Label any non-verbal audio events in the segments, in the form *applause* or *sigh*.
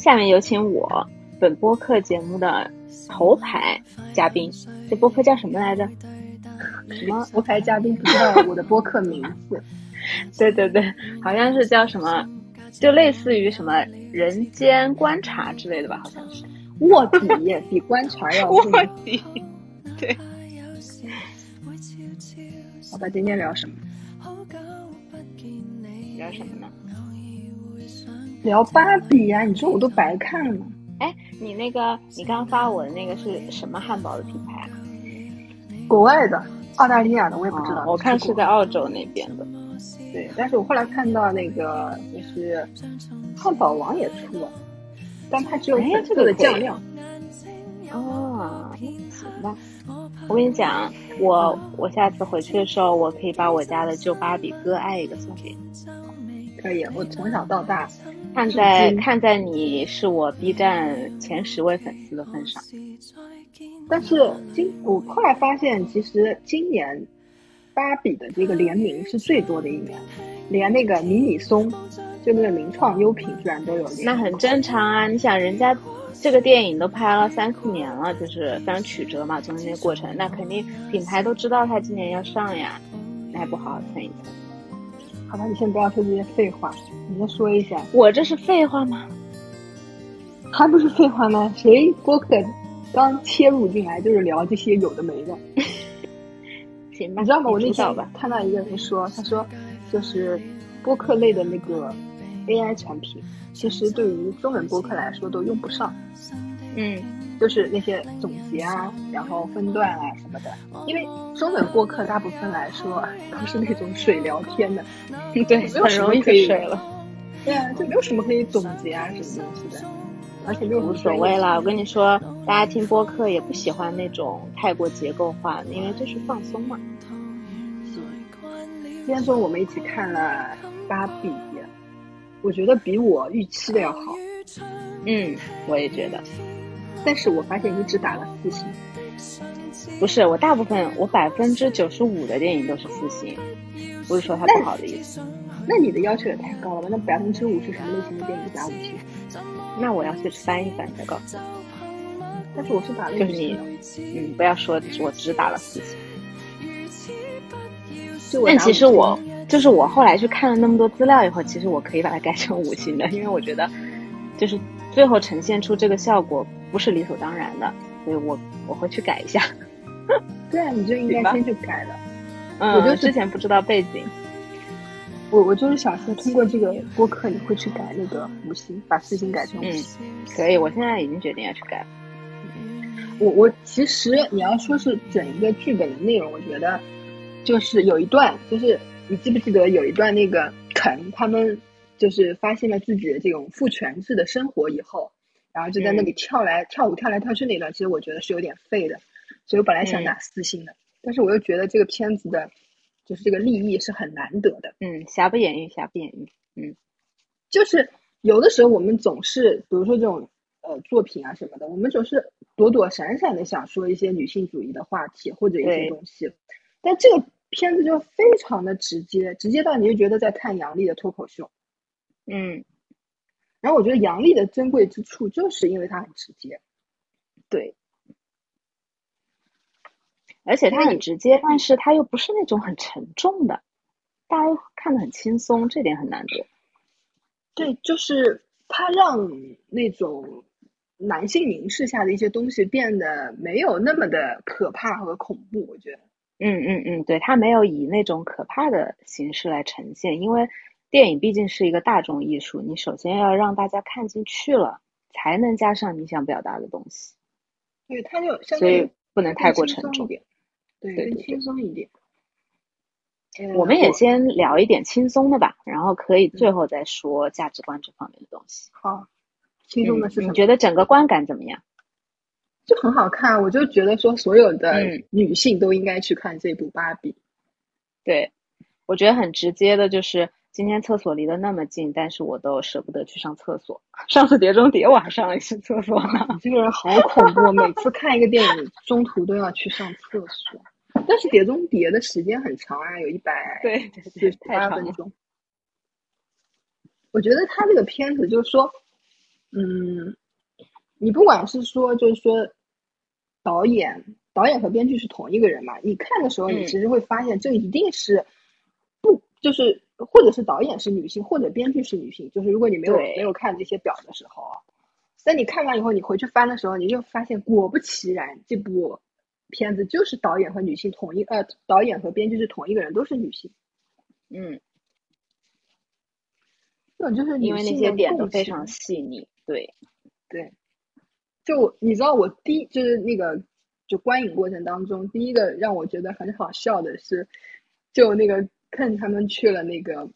下面有请我本播客节目的头牌嘉宾，这播客叫什么来着？什么头牌嘉宾不知道我的播客名字？*laughs* 对对对，好像是叫什么，就类似于什么人间观察之类的吧，好像是卧底比观察要 *laughs* 卧底。对，好吧，今天聊什么？聊什么呢？聊芭比呀！你说我都白看了。哎，你那个，你刚刚发我的那个是什么汉堡的品牌啊？国外的，澳大利亚的，我也不知道。我看是在澳洲那边的。对，但是我后来看到那个就是汉堡王也出了，但它只有粉色的酱料。哦，行吧。我跟你讲，我我下次回去的时候，我可以把我家的旧芭比割爱一个送给你。可以，我从小到大，看在看在你是我 B 站前十位粉丝的份上。但是今我后来发现，其实今年芭比的这个联名是最多的一年，连那个迷你松，就那个名创优品居然都有。那很正常啊，你想人家。这个电影都拍了三四年了，就是非常曲折嘛，中间那过程，那肯定品牌都知道他今年要上呀，那还不好好蹭一蹭？好吧，你先不要说这些废话，你先说一下，我这是废话吗？*laughs* 还不是废话吗？谁播客刚切入进来就是聊这些有的没的？*laughs* 行吧，你知道吗？我那天看到一个人说，他说就是播客类的那个 AI 产品。其实对于中文播客来说都用不上，嗯，就是那些总结啊，然后分段啊什么的，因为中等播客大部分来说都是那种水聊天的，对，很容易以水了。对啊，就没有什么可以总结啊什么东西的，而且就无所谓了。我跟你说，大家听播客也不喜欢那种太过结构化的，因为就是放松嘛。今天中午我们一起看了芭比。我觉得比我预期的要好，嗯，我也觉得，但是我发现你只打了四星，不是我大部分我百分之九十五的电影都是四星，不是说它不好的意思。那你的要求也太高了吧？那百分之五是什么类型的电影打五星？那我要去翻一翻再告诉你。但是我是打了，就是你，嗯，不要说我只打了四星。但其实我。就是我后来去看了那么多资料以后，其实我可以把它改成五星的，因为我觉得，就是最后呈现出这个效果不是理所当然的，所以我我会去改一下。*laughs* 对啊，你就应该先去改了。嗯，我就之前不知道背景。我我就是想说，通过这个播客，你会去改那个五星，把四星改成五星。可以，我现在已经决定要去改了。我我其实你要说是整一个剧本的内容，我觉得就是有一段就是。你记不记得有一段那个肯他们就是发现了自己的这种父权制的生活以后，然后就在那里跳来跳舞跳来跳去那段，其实我觉得是有点废的，所以我本来想打四星的，但是我又觉得这个片子的，就是这个立意是很难得的。嗯，瑕不掩瑜，瑕不掩瑜。嗯，就是有的时候我们总是，比如说这种呃作品啊什么的，我们总是躲躲闪闪的想说一些女性主义的话题或者一些东西，但这个。片子就非常的直接，直接到你就觉得在看杨笠的脱口秀，嗯，然后我觉得杨笠的珍贵之处就是因为他很直接，对，而且他很直接，但是他又不是那种很沉重的，大家看的很轻松，这点很难得。对，就是他让那种男性凝视下的一些东西变得没有那么的可怕和恐怖，我觉得。嗯嗯嗯，对他没有以那种可怕的形式来呈现，因为电影毕竟是一个大众艺术，你首先要让大家看进去了，才能加上你想表达的东西。对，它就所以不能太过沉重，对，更轻松一点。我们也先聊一点轻松的吧，然后可以最后再说价值观这方面的东西。好，轻松的是什么？你觉得整个观感怎么样？就很好看，我就觉得说所有的女性都应该去看这部《芭比》。对，我觉得很直接的，就是今天厕所离得那么近，但是我都舍不得去上厕所。上次《碟中谍》我还上了一次厕所呢。你这个人好恐怖，每次看一个电影中途都要去上厕所。但是《碟中谍》的时间很长啊，有一百对十八分钟。我觉得他这个片子就是说。嗯，你不管是说就是说导演，导演和编剧是同一个人嘛？你看的时候，你其实会发现这一定是不就是或者是导演是女性，或者编剧是女性。就是如果你没有没有看这些表的时候啊，在你看完以后，你回去翻的时候，你就发现果不其然，这部片子就是导演和女性同一呃，导演和编剧是同一个人，都是女性。嗯，这种就是因为那些点都非常细腻，对对。就你知道，我第就是那个就观影过程当中，第一个让我觉得很好笑的是，就那个看他们去了那个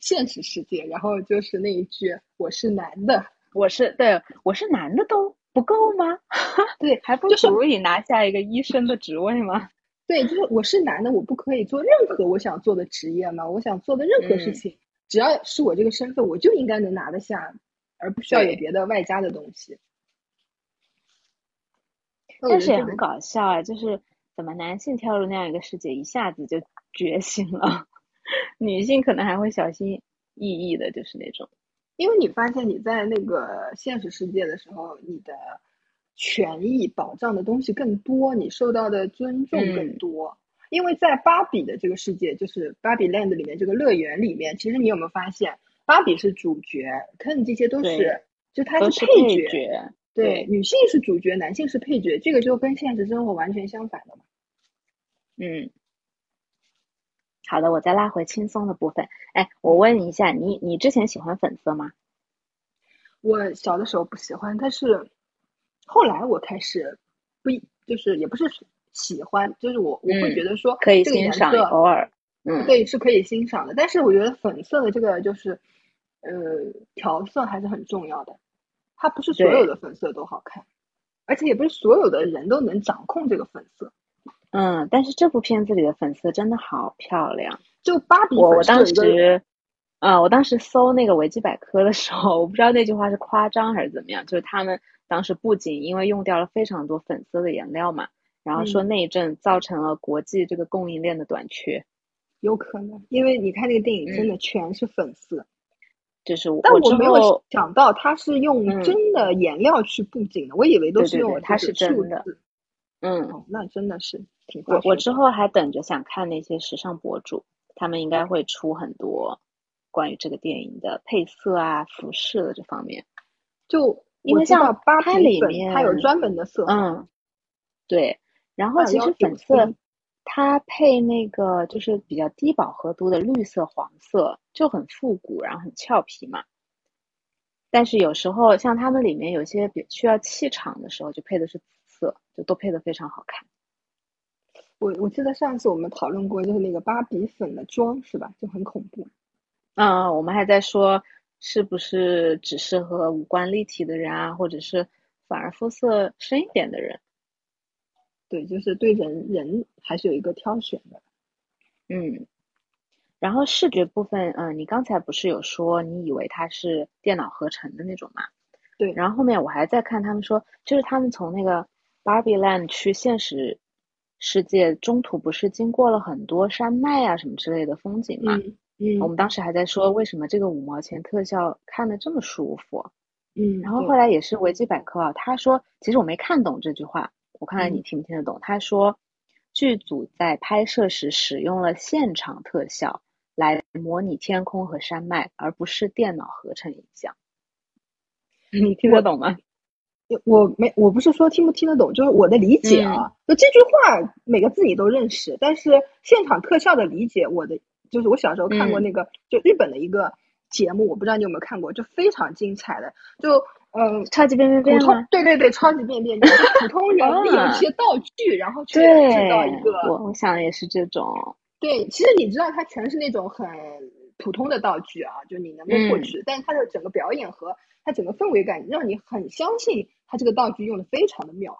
现实世界，然后就是那一句“我是男的”，*laughs* 我是对，我是男的都不够吗？*laughs* 对，还不足以拿下一个医生的职位吗？*laughs* 对，就是我是男的，我不可以做任何我想做的职业吗？我想做的任何事情，只要是我这个身份，我就应该能拿得下，而不需要有别的外加的东西。但是也很搞笑啊，就是怎么男性跳入那样一个世界，一下子就觉醒了，女性可能还会小心翼翼的，就是那种。因为你发现你在那个现实世界的时候，你的权益保障的东西更多，你受到的尊重更多。因为在芭比的这个世界，就是芭比 land 里面这个乐园里面，其实你有没有发现，芭比是主角，Ken 这些都是，就他是配角。对，女性是主角，男性是配角，这个就跟现实生活完全相反的嘛。嗯，好的，我再拉回轻松的部分。哎，我问一下，你你之前喜欢粉色吗？我小的时候不喜欢，但是后来我开始不，就是也不是喜欢，就是我我会觉得说可以欣赏，偶尔，嗯，对，是可以欣赏的。但是我觉得粉色的这个就是呃调色还是很重要的。它不是所有的粉色都好看，而且也不是所有的人都能掌控这个粉色。嗯，但是这部片子里的粉色真的好漂亮。就芭比，我我当时，嗯，我当时搜那个维基百科的时候，我不知道那句话是夸张还是怎么样，就是他们当时不仅因为用掉了非常多粉色的颜料嘛，然后说那一阵造成了国际这个供应链的短缺。有可能，因为你看那个电影真的全是粉色。就是我，但我没有想到它是用真的颜料去布景的，我以为都是用它是真的。嗯，那真的是挺。我我之后还等着想看那些时尚博主，他们应该会出很多关于这个电影的配色啊、服饰的这方面。就因为像它里面它有专门的色，嗯，对。然后其实粉色。它配那个就是比较低饱和度的绿色、黄色，就很复古，然后很俏皮嘛。但是有时候像他们里面有些比需要气场的时候，就配的是紫色，就都配的非常好看。我我记得上次我们讨论过，就是那个芭比粉的妆是吧？就很恐怖。嗯，我们还在说是不是只适合五官立体的人啊，或者是反而肤色深一点的人。对，就是对人人还是有一个挑选的，嗯，然后视觉部分，嗯，你刚才不是有说你以为它是电脑合成的那种嘛？对，然后后面我还在看他们说，就是他们从那个 Barbie Land 去现实世界中途不是经过了很多山脉啊什么之类的风景嘛？嗯，我们当时还在说为什么这个五毛钱特效看的这么舒服？嗯，然后后来也是维基百科啊，他说其实我没看懂这句话。我看看你听不听得懂？他说，剧组在拍摄时使用了现场特效来模拟天空和山脉，而不是电脑合成影像。*laughs* 你听得懂吗？我没，我不是说听不听得懂，就是我的理解啊。就这句话每个字你都认识，但是现场特效的理解，我的就是我小时候看过那个，就日本的一个节目，我不知道你有没有看过，就非常精彩的，就。嗯，超级变变变通，对对对，超级变变变，普通人利用一些道具，然后去制造一个。我我想也是这种。对，其实你知道，它全是那种很普通的道具啊，就你能够获取，但是它的整个表演和它整个氛围感，让你很相信它这个道具用的非常的妙。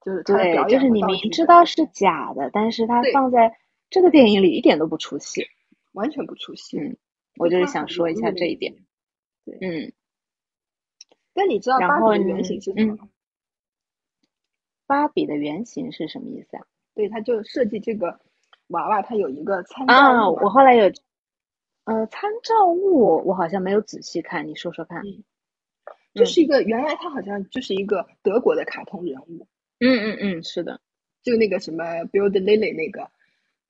就是对，就是你明知道是假的，但是他放在这个电影里一点都不出戏，完全不出戏。嗯，我就是想说一下这一点。对，嗯。那你知道芭比的原型是什么吗？芭比的原型是什么意思啊？对，他就设计这个娃娃，它有一个参照物。啊，我后来有，呃，参照物我好像没有仔细看，你说说看。就是一个原来他好像就是一个德国的卡通人物。嗯嗯嗯，是的，就那个什么 Build Lily 那个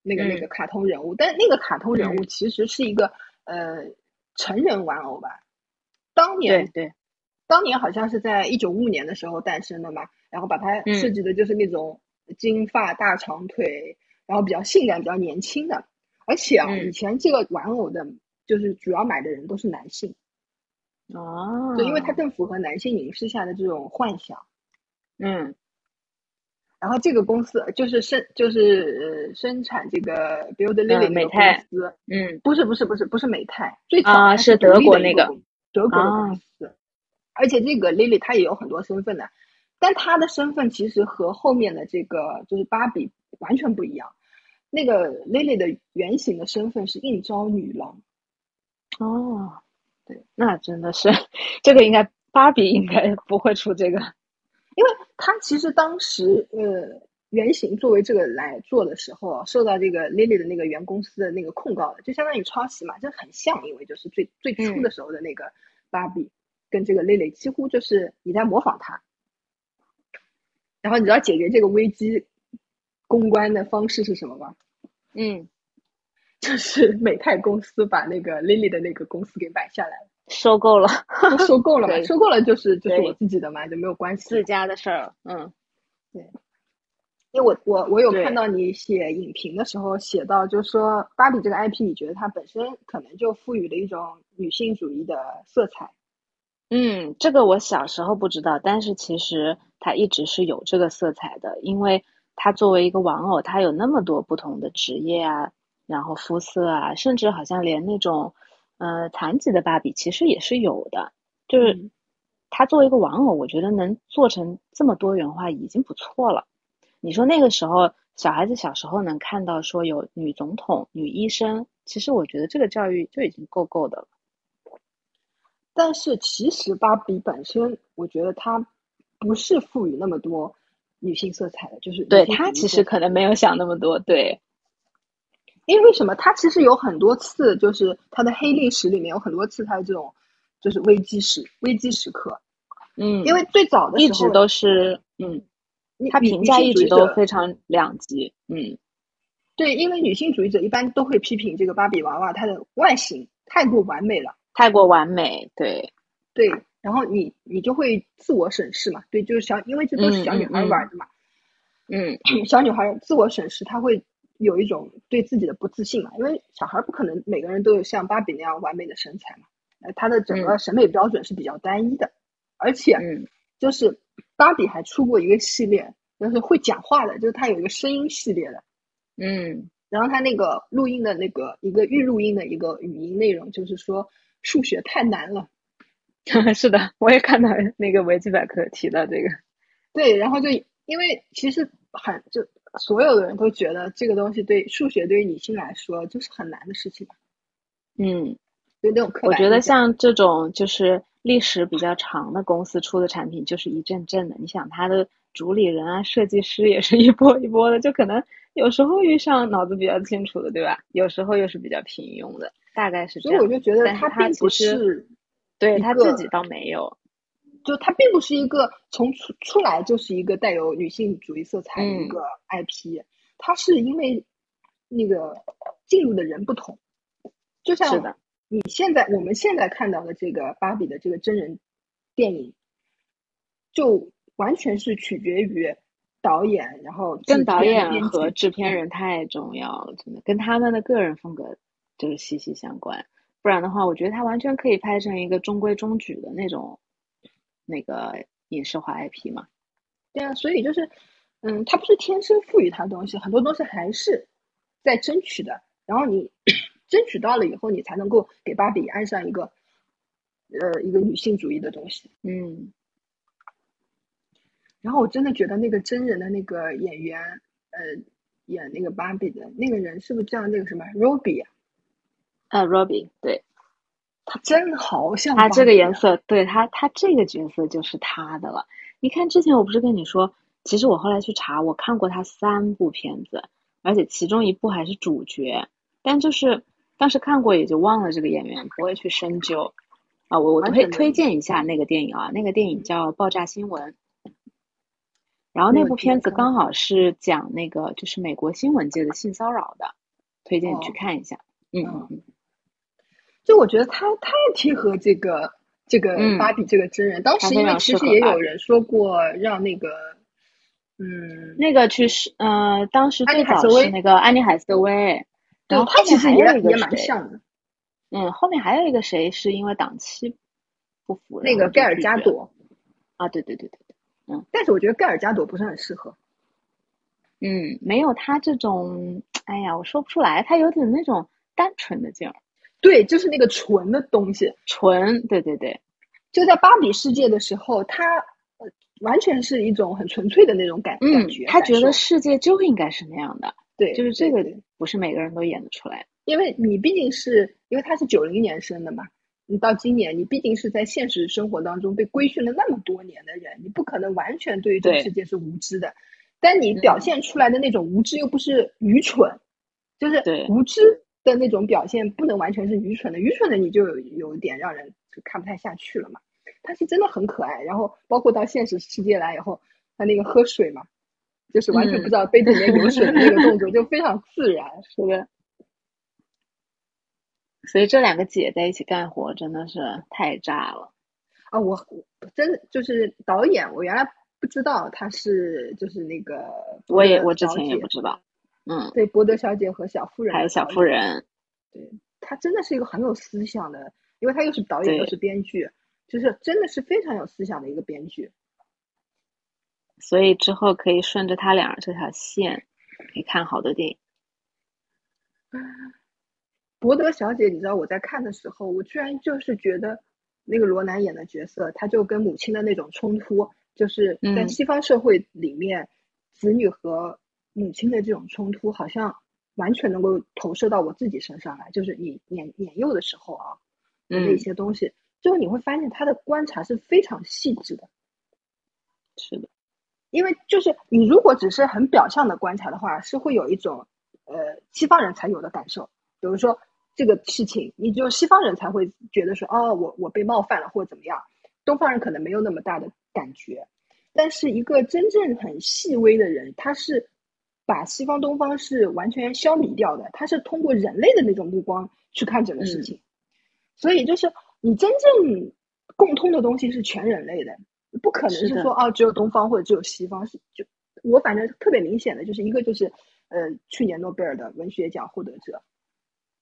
那个那个卡通人物，但那个卡通人物其实是一个呃成人玩偶吧。当年对对，当年好像是在一九五五年的时候诞生的嘛，然后把它设计的就是那种金发大长腿，然后比较性感、比较年轻的。而且啊，以前这个玩偶的，就是主要买的人都是男性。哦，对因为它更符合男性凝视下的这种幻想。嗯。然后这个公司就是生就是生产这个 Build Lily 美泰公司，嗯，不是不是不是不是美泰，最早是德国那个德国的公司，而且这个 Lily 它也有很多身份的，但它的身份其实和后面的这个就是芭比完全不一样。那个 Lily 的原型的身份是应招女郎。哦，对，那真的是这个应该芭比应该不会出这个。因为他其实当时呃原型作为这个来做的时候，受到这个 Lily 的那个原公司的那个控告的，就相当于抄袭嘛，就很像，因为就是最最初的时候的那个芭比跟这个 Lily 几乎就是你在模仿他。然后你知道解决这个危机公关的方式是什么吗？嗯，就是美泰公司把那个 Lily 的那个公司给买下来了。收购了，收购了嘛？收购了就是就是我自己的嘛，就没有关系。自家的事儿，嗯，对。因为我我我有看到你写影评的时候写到，就是说芭比这个 IP，你觉得它本身可能就赋予了一种女性主义的色彩。嗯，这个我小时候不知道，但是其实它一直是有这个色彩的，因为它作为一个玩偶，它有那么多不同的职业啊，然后肤色啊，甚至好像连那种。呃，残疾的芭比其实也是有的，就是它作为一个玩偶，我觉得能做成这么多元化已经不错了。你说那个时候小孩子小时候能看到说有女总统、女医生，其实我觉得这个教育就已经够够的了。但是其实芭比本身，我觉得它不是赋予那么多女性色彩的，就是对它其实可能没有想那么多，对。因为为什么？他其实有很多次，就是他的黑历史里面有很多次他的这种，就是危机时危机时刻。嗯，因为最早的一直都是，嗯，他评价一直都非常两极。嗯，对，因为女性主义者一般都会批评这个芭比娃娃它的外形太过完美了，太过完美。对，对，然后你你就会自我审视嘛？对，就是小，因为这都是小女孩玩的嘛。嗯，小女孩自我审视，她会。有一种对自己的不自信嘛，因为小孩不可能每个人都有像芭比那样完美的身材嘛，呃，他的整个审美标准是比较单一的，而且，就是芭比还出过一个系列，就是会讲话的，就是它有一个声音系列的，嗯，然后它那个录音的那个一个预录音的一个语音内容，就是说数学太难了，*laughs* 是的，我也看到那个维基百科提到这个，对，然后就因为其实很就。所有的人都觉得这个东西对数学对于女性来说就是很难的事情。嗯，就那种我觉得像这种就是历史比较长的公司出的产品就是一阵阵的。你想，它的主理人啊、设计师也是一波一波的，就可能有时候遇上脑子比较清楚的，对吧？有时候又是比较平庸的，大概是这样。所以我就觉得他并不是对他自己倒没有。就它并不是一个从出出来就是一个带有女性主义色彩的一个 IP，它是因为那个进入的人不同，就像你现在我们现在看到的这个芭比的这个真人电影，就完全是取决于导演，然后跟导演和制片人太重要了，真的跟他们的个人风格就是息息相关，不然的话，我觉得它完全可以拍成一个中规中矩的那种。那个影视化 IP 嘛，对啊，所以就是，嗯，它不是天生赋予它东西，很多东西还是在争取的。然后你 *coughs* 争取到了以后，你才能够给芭比安上一个，呃，一个女性主义的东西。嗯。然后我真的觉得那个真人的那个演员，呃，演那个芭比的那个人是不是叫那个什么 Robbie 啊？啊，Robbie，对。他真好像他这个颜色，对他，他这个角色就是他的了。你看之前我不是跟你说，其实我后来去查，我看过他三部片子，而且其中一部还是主角，但就是当时看过也就忘了这个演员，不会去深究。啊，我我推推荐一下那个电影啊，那个电影叫《爆炸新闻》，然后那部片子刚好是讲那个就是美国新闻界的性骚扰的，推荐你去哦看一下。嗯嗯嗯，就我觉得他太贴合这个这个嗯芭比这个真人。当时因为其实也有人说过让那个，嗯，那个去是呃，当时最早是那个安妮海瑟薇，对他其实也也有一个谁蛮像的。嗯，后面还有一个谁是因为档期不符，那个盖尔加朵，啊，对对对对对，嗯但是我觉得盖尔加朵不是很适合。嗯，没有他这种，哎呀，我说不出来，他有点那种单纯的劲儿，对，就是那个纯的东西。纯，对对对，就在芭比世界的时候，他呃完全是一种很纯粹的那种感嗯感觉。，他觉得世界就应该是那样的，对，就是这个不是每个人都演得出来的。因为你毕竟是因为他是九零年生的嘛，你到今年，你毕竟是在现实生活当中被规训了那么多年的人，你不可能完全对于这个世界是无知的。但你表嗯现出来的那种无知又不是愚蠢，就是无知的那种表现不能完全是愚蠢的，愚蠢的你就有有一点让人就看不太下去了嘛。他是真的很可爱，然后包括到现实世界来以后，他那个喝水嘛，就是完全不知道杯子里面有水的那个动作，就非常自然。是的。*laughs* 所以这两个姐在一起干活真的是太炸了。啊，我我真的就是导演，我原来不知道他是就是那个我也我之前也不知道，嗯，对波德小姐和小妇人还有小妇人，对她真的是一个很有思想的，因为她又是导演又是编剧，就是真的是非常有思想的一个编剧。所以之后可以顺着他俩这条线，可以看好多电影。*sighs* 博德小姐，你知道我在看的时候，我居然就是觉得那个罗南演的角色，他就跟母亲的那种冲突，就是在嗯西方社会里面，子女和母亲的这种冲突，好像完全能够投射到我自己身上来。就是你年年幼的时候啊，的那嗯，些东西，最后你会发现他的观察是非常细致的。是的，因为就是你如果只是很表象的观察的话，是会有一种呃西方人才有的感受，比如说这个事情，你只有西方人才会觉得说哦，我我被冒犯了或者怎么样，东方人可能没有那么大的感觉。但是一个真正很细微的人，他是把西方东方是完全消弭掉的，它是通过人类的那种目光去看整个事嗯情。所以就是你真正共通的东西是全人类的，不可能是说哦只有东方或者只有西方，是就我反正特别明显的就是一个就是呃去年诺贝尔的文学奖获得者，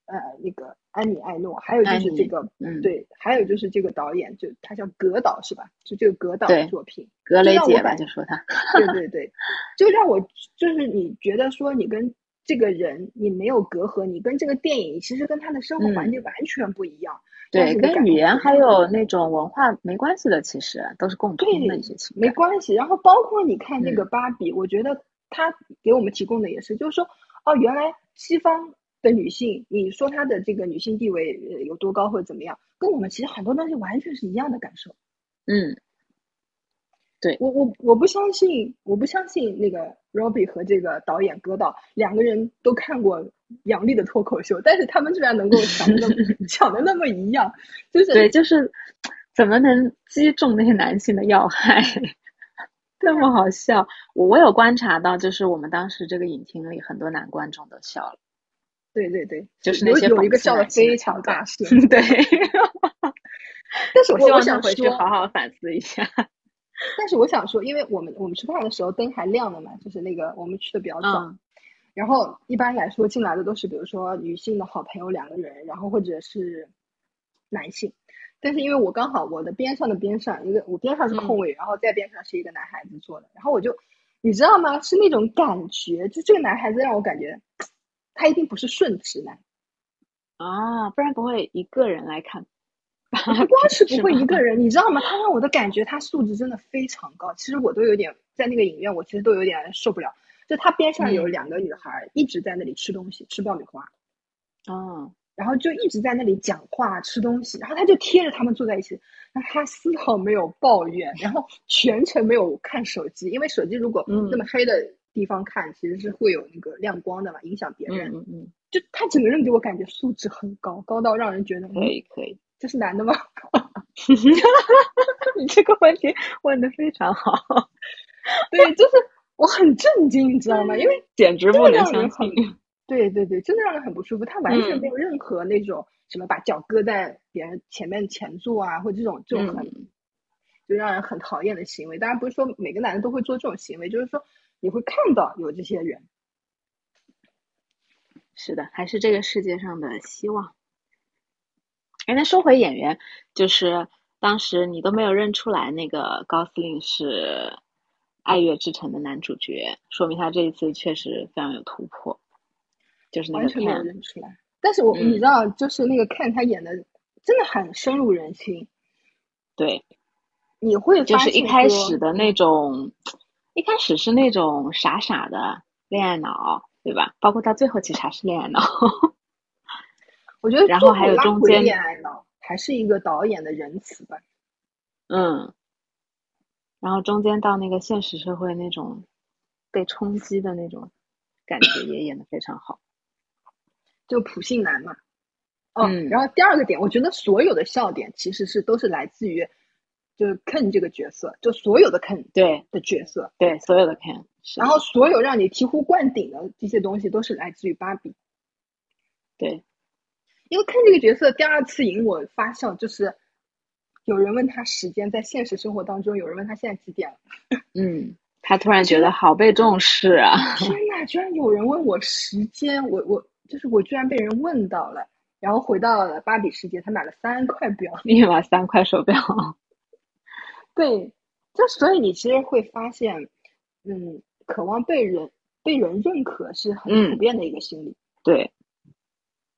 呃那个安妮艾诺，还有就是这个嗯，，对，还有就是这个导演就他叫格导是吧？就这个格导的作品，格雷姐吧，就说他，对对对，就让我就是你觉得说你跟这个人你没有隔阂，你跟这个电影其实跟他的生活环嗯境完全不一样。但对，跟语言还有那种文化没关系的，其实都是共通的对一些情感。没关系。然后包括你看那个嗯芭比，我觉得他给我们提供的也是，就是说哦，原来西方的女性，你说她的这个女性地位呃有多高或者怎么样，跟我们其实很多东西完全是一样的感受。嗯，对我我我不相信，我不相信那个 Robbie 和这个导演葛导两个人都看过杨笠的脱口秀，但是他们居然能够想的那么 *laughs* 讲的那么一样，就是对，就是怎么能击中那些男性的要害，*laughs* 那么好笑。我我有观察到，就是我们当时这个影厅里很多男观众都笑了，对对对，就是那些有有一个笑的非常大声，*laughs* 对，但是我我希望回去，好好反思一下。*laughs* 但是我想说，因为我们我们吃饭的时候灯还亮的嘛，就是那个我们去的比较早，嗯然后一般来说进来的都是比如说女性的好朋友两个人，然后或者是男性。但是因为我刚好我的边上的边上一个我边上是空位，然后在边上是一个男孩子坐的，然后我就你知道吗？是那种感觉，就这个男孩子让我感觉他一定不是顺直男，啊，不然不会一个人来看。*laughs* 不光是不会一个人，你知道吗？他让我的感觉他素质真的非常高，其实我都有点在那个影院，我其实都有点受不了。就他边上有嗯两个女孩一直在那里吃东西，吃爆米花。嗯，然后就一直在那里讲话、吃东西，然后他就贴着他们坐在一起，那他丝毫没有抱怨，然后全程没有看手机，因为手机如果嗯那么黑的地方看，其实是会有那个亮光的嘛，影响别人。嗯嗯嗯，就他整个人给我感觉素质很高，高到让人觉得，可以可以。这是男的吗？*laughs* 你这个问题问的非常好，对，就是我很震惊，你知道吗？因为 *laughs* 简直不能相信。*laughs* 对对对，真的让人很不舒服。他完全没有任何那种什么把脚搁在别人前面前座啊，或者这种这种很就让人很讨厌的行为。当然不是说每个男的都会做这种行为，就是说你会看到有这些人。是的，还是这个世界上的希望。哎，那说回演员，就是当时你都没有认出来那个高司令是《爱乐之城》的男主角，说明他这一次确实非常有突破。就是完全没有认出来，但是我你知道，就是那个看他演的真的很深入人心。对，你会就是一开始的那种，一开始是那种傻傻的恋爱脑，对吧？包括到最后其实还是恋爱脑。*laughs* 我觉得，然后还有中间恋爱脑，还是一个导演的仁慈吧。嗯，然后中间到那个现实社会那种被冲击的那种感觉也演的非常好。就普信男嘛，嗯，然后第二个点，我觉得所有的笑点其实是都是来自于，就是 Ken 这个角色，就所有的 Ken 对的角色，对所有的 Ken，然后所有让你醍醐灌顶的这些东西都是来自于芭比，对，因为 Ken 这个角色第二次引我发笑，就是有人问他时间，在现实生活当中，有人问他现在几点了，*laughs* 嗯，他突然觉得好被重视啊，天呐，居然有人问我时间，我我。就是我居然被人问到了，然后回到了芭比世界，他买了三块表，*laughs* 密码三块手表。对，就所以你其实会发现，嗯，渴望被人被人认可是很普遍的一个心理。对，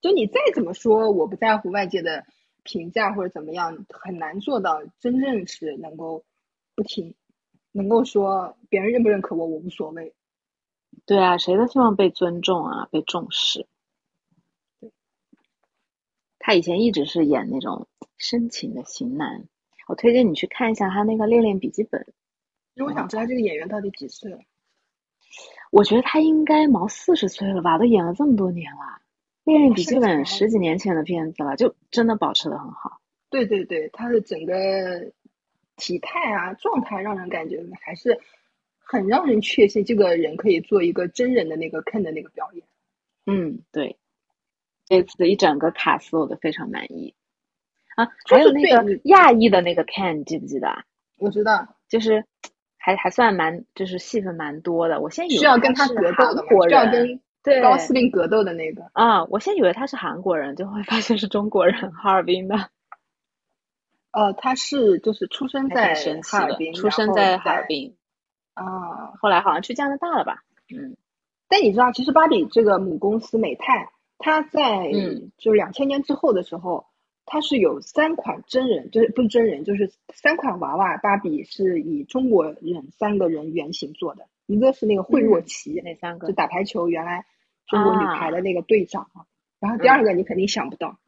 就你再怎么说我不在乎外界的评价或者怎么样，很难做到真正是能够不听，能够说别人认不认可我我无所谓。对啊，谁都希望被尊重啊，被重视。他以前一直是演那种深情的型男，我推荐你去看一下他那个《恋恋笔记本》。因为我想知道这个演员到底几岁了。我觉得他应该毛四十岁了吧，都演了这么多年了，《恋恋笔记本》十几年前的片子了，就真的保持的很好。对对对，他的整个体态啊、状态，让人感觉还是很让人确信这个人可以做一个真人的那个 Ken 的那个表演。嗯，对。这次一整个卡司我都非常满意啊，还有那个亚裔的那个 Ken，记不记得？我知道，就是还还算蛮，就是戏份蛮多的。我现在需要跟他格斗的，需要跟对高司令格斗的那个啊。我先以为他是韩国人，就会发现是中国人，哈尔滨的。呃，他是就是出生在哈尔滨，出生在哈尔滨啊，后来好像去加拿大了吧？嗯。但你知道，其实芭比这个母公司美泰。它在就是两千年之后的时候，他是有三款真人，就是不是真人，就是三款娃娃芭比是以中国人三个人原型做的，一个是那个惠若琪，那三个就打排球原来中国女排的那个队长，然后第二个你肯定想不到，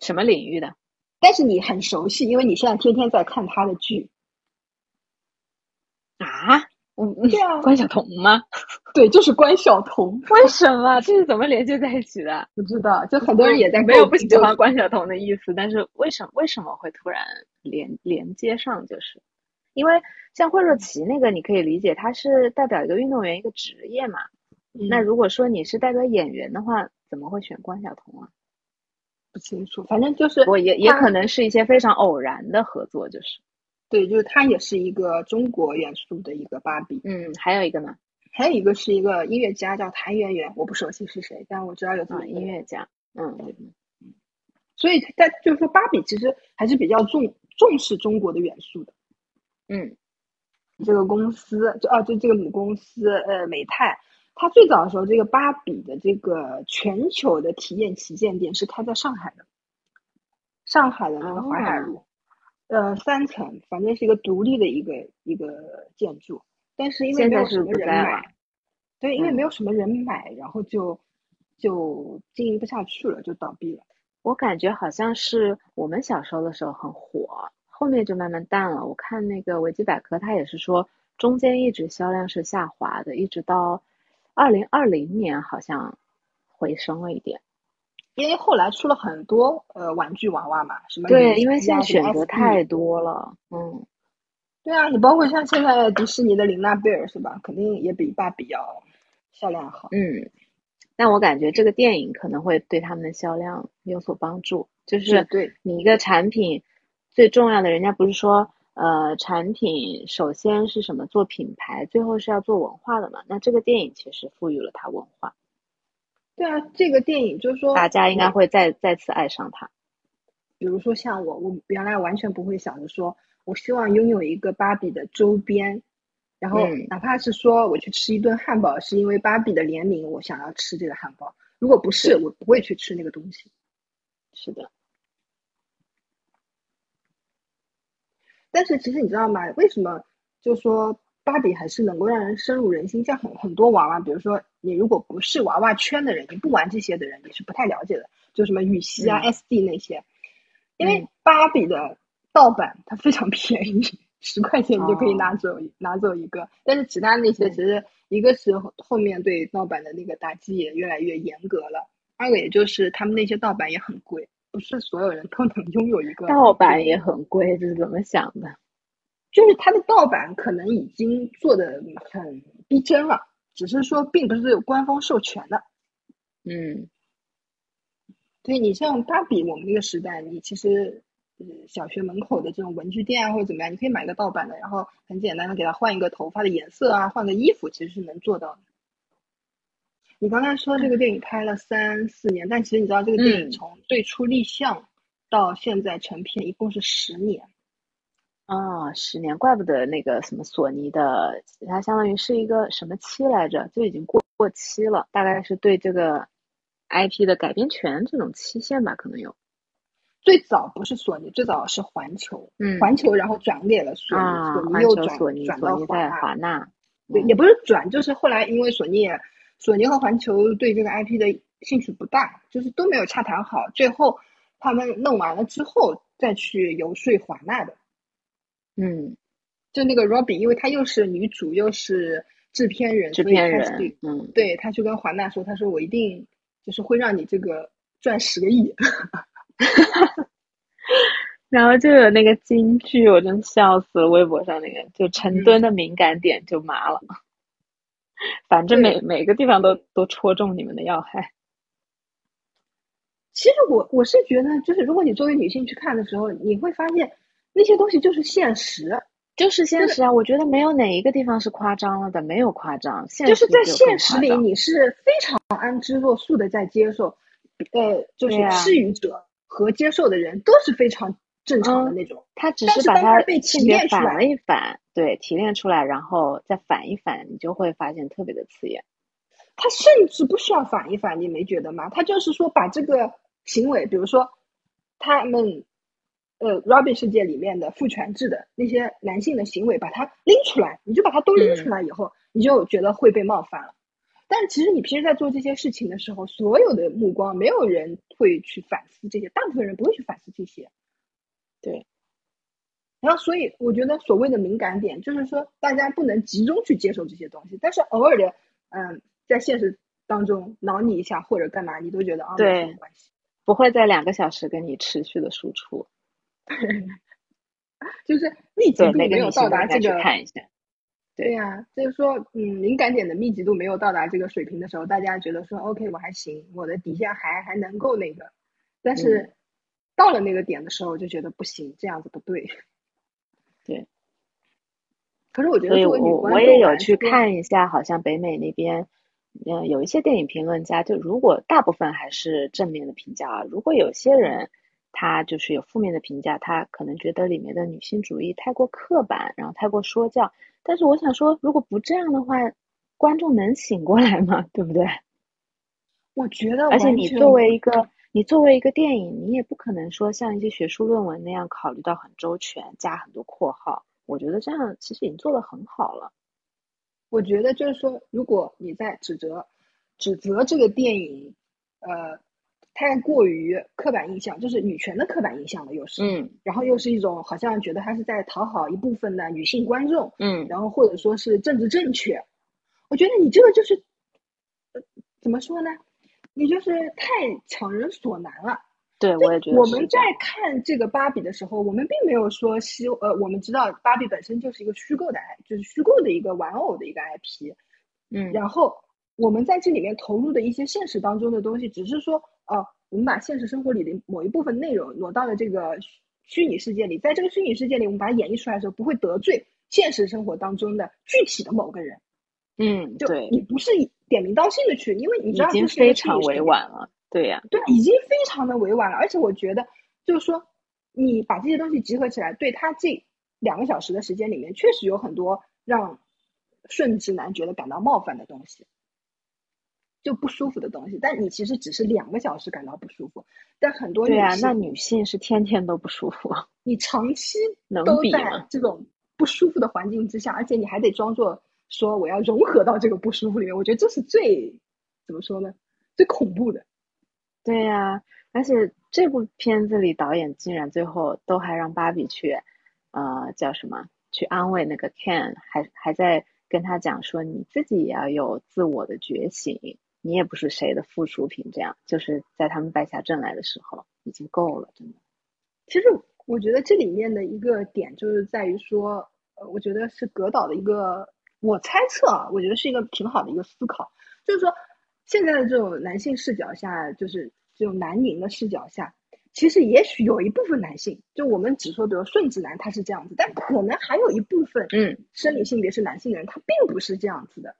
什么领域的，但是你很熟悉，因为你现在天天在看他的剧。啊。嗯，*laughs* 对啊，关晓彤吗？*laughs* 对，就是关晓彤。为什么？这是怎么连接在一起的？不知道。就很多人也在没有不喜欢关晓彤的意思，但是为什么为什么会突然连连接上？就是因为像惠若琪那个，你可以理解，他是代表一个运动员一个职业嘛。那如果说你是代表演员的话，怎么会选关晓彤啊？不清楚，反正就是我也也可能是一些非常偶然的合作，就是。对，就是它也是一个中国元素的一个芭比。嗯，还有一个呢，还有一个是一个音乐家叫谭元元，我不熟悉是谁，但我知道有这么音乐家。嗯嗯，所以在就是说，芭比其实还是比较重重视中国的元素的。嗯，这个公司就啊，就这个母公司呃美泰，它最早的时候，这个芭比的这个全球的体验旗舰店是开在上海的，上海的那个淮海路。呃，三层，反正是一个独立的一个一个建筑，但是因为没有什么人买，对，因为没有什么人买，然后就就经营不下去了，就倒闭了。我感觉好像是我们小时候的时候很火，后面就慢慢淡了。我看那个维基百科，它也是说中间一直销量是下滑的，一直到二零二零年好像回升了一点。因为后来出了很多呃玩具娃娃嘛，什么对，因为现在选择太多了，嗯，对啊，你包括像现在迪士尼的琳娜贝尔是吧？肯定也比芭比要销量好。嗯，但我感觉这个电影可能会对他们的销量有所帮助。就是对你一个产品最重要的，人家不是说，呃，产品首先是什么做品牌，最后是要做文化的嘛？那这个电影其实赋予了它文化，对啊，这个电影就是说，大家应该会再再次爱上它。比如说像我，我原来完全不会想着说，我希望拥有一个芭比的周边，然后嗯哪怕是说我去吃一顿汉堡，是因为芭比的联名，我想要吃这个汉堡。如果不是，我不会去吃那个东西。是的，但是其实你知道吗？为什么就说芭比还是能够让人深入人心？像很很多娃娃，比如说你如果不是娃娃圈的人，你不玩这些的人，你是不太了解的。就什么羽西啊、嗯 SD 那些，因为嗯芭比的盗版它非常便宜，十块钱你就可以哦拿走、拿走一个。但是其他那些嗯其实一个是后后面对盗版的那个打击也越来越严格了，二个也就是他们那些盗版也很贵，不是所有人都能拥有一个盗版也很贵，这是怎么想的？就是它的盗版可能已经做的很逼真了，只是说并不是官方授权的。嗯所以你像芭比，我们那个时代，你其实呃小学门口的这种文具店啊或者怎么样，你可以买个盗版的，然后很简单的给它换一个头发的颜色啊，换个衣服，其实是能做到的。你刚才说这个电影拍了三四年，但其实你知道这个电影嗯从最初立项到现在成片一共是十年。啊，十年，怪不得那个什么索尼的，它相当于是一个什么期来着，就已经过过期了，大概是对这个 IP 的改编权这种期限吧，可能有。最早不是索尼，最早是环球，嗯环球然后转给了索尼，啊，索尼又转球索尼，转到华纳，华纳，对，嗯也不是转，就是后来因为索尼也，索尼和环球对这个 IP 的兴趣不大，就是都没有洽谈好，最后他们弄完了之后再去游说华纳的。嗯，就那个 Robbie，因为她又是女主又是制片人，制片人嗯，对，她就跟华纳说，她说我一定就是会让你这个赚十个亿。*laughs* 然后就有那个金句，我真笑死了，微博上那个，就成嗯吨的敏感点就麻了，*laughs* 反正每每个地方都都戳中你们的要害。其实我我是觉得，就是如果你作为女性去看的时候，你会发现那些东西就是现实，就是现实啊，我觉得没有哪一个地方是夸张了的，没有夸张，现就是在现实里你是非常安之若素的在接受，呃，就是施予者和接受的人都是非常正常的嗯那种。他只是是把它被提炼出来一反，对，提炼出来，然后再反一反，你就会发现特别的刺眼。他甚至不需要反一反，你没觉得吗？他就是说把这个行为，比如说他们呃 Robin 世界里面的父权制的那些男性的行为，把它拎出来，你就把它都拎出来以后，你就觉得会被冒犯了。但是其实你平时在做这些事情的时候，所有的目光没有人会去反思这些，大部分人不会去反思这些。对。然后，所以我觉得所谓的敏感点，就是说大家不能集中去接受这些东西，但是偶尔的，嗯，在现实当中挠你一下或者干嘛，你都觉得啊没什么对关系。不会在两个小时跟你持续的输出，*laughs* 就是密集，度没有到达这个，看一下。对呀、就是说，嗯，敏感点的密集度没有到达这个水平的时候，大家觉得说 OK 我还行，我的底线还还能够那个，但是嗯到了那个点的时候，就觉得不行，这样子不对。对。*laughs* 可是我觉得作为女我观众我也有去看一下，好像北美那边，嗯，有一些电影评论家，就如果大部分还是正面的评价啊，如果有些人他就是有负面的评价，他可能觉得里面的女性主义太过刻板，然后太过说教。但是我想说，如果不这样的话，观众能醒过来吗？*laughs* 对不对？我觉得而且你作为一个你作为一个电影，你也不可能说像一些学术论文那样考虑到很周全，加很多括号。我觉得这样其实已经做得很好了。我觉得就是说，如果你在指责指责这个电影，呃，太过于刻板印象，就是女权的刻板印象了，又是，嗯然后又是一种好像觉得他是在讨好一部分的女性观众，嗯然后或者说是政治正确，我觉得你这个就是，呃，怎么说呢？你就是太强人所难了。对，我也觉得。我们在看这个芭比的时候，我们并没有说希呃，我们知道芭比本身就是一个虚构的，就是虚构的一个玩偶的一个 IP。嗯，然后我们在这里面投入的一些现实当中的东西，只是说，哦，我们把现实生活里的某一部分内容挪到了这个虚拟世界里，在这个虚拟世界里，我们把它演绎出来的时候，不会得罪现实生活当中的具体的某个人。嗯，就你不是点名道姓的去，因为你知道已经非常委婉了。对呀，对，已经非常的委婉了。而且我觉得，就是说，你把这些东西集合起来，对他这两个小时的时间里面，确实有很多让顺直男觉得感到冒犯的东西，就不舒服的东西。但你其实只是两个小时感到不舒服，但很多对啊，那女性是天天都不舒服。你长期 *laughs* 能都在这种不舒服的环境之下，而且你还得装作说我要融合到这个不舒服里面，我觉得这是最怎么说呢？最恐怖的。对呀，而且这部片子里导演竟然最后都还让芭比去，呃，叫什么？去安慰那个 Ken，还还在跟他讲说你自己也要有自我的觉醒，你也不是谁的附属品。这样就是在他们败下阵来的时候已经够了，真的。其实我觉得这里面的一个点就是在于说，呃，我觉得是格导的一个，我猜测啊，我觉得是一个挺好的一个思考，就是说。现在的这种男性视角下，就是这种男凝的视角下，其实也许有一部分男性，就我们只说，比如顺直男他是这样子，但可能还有一部分，嗯，生理性别是男性的人，他并不是这样子的，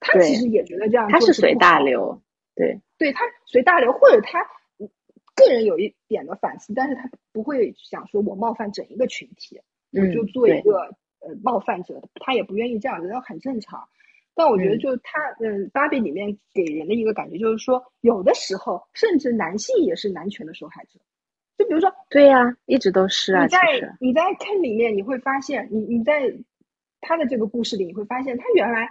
他其实也觉得这样，他是随大流，对，对他随大流，或者他个人有一点的反思，但是他不会想说我冒犯整一个群体，我就做一个呃冒犯者，他也不愿意这样子，那很正常。但我觉得，就是他，嗯，芭比里面给人的一个感觉就是说，有的时候甚至男性也是男权的受害者。就比如说，对呀，一直都是啊。你在你在看里面，你会发现，你你在他的这个故事里，你会发现，他原来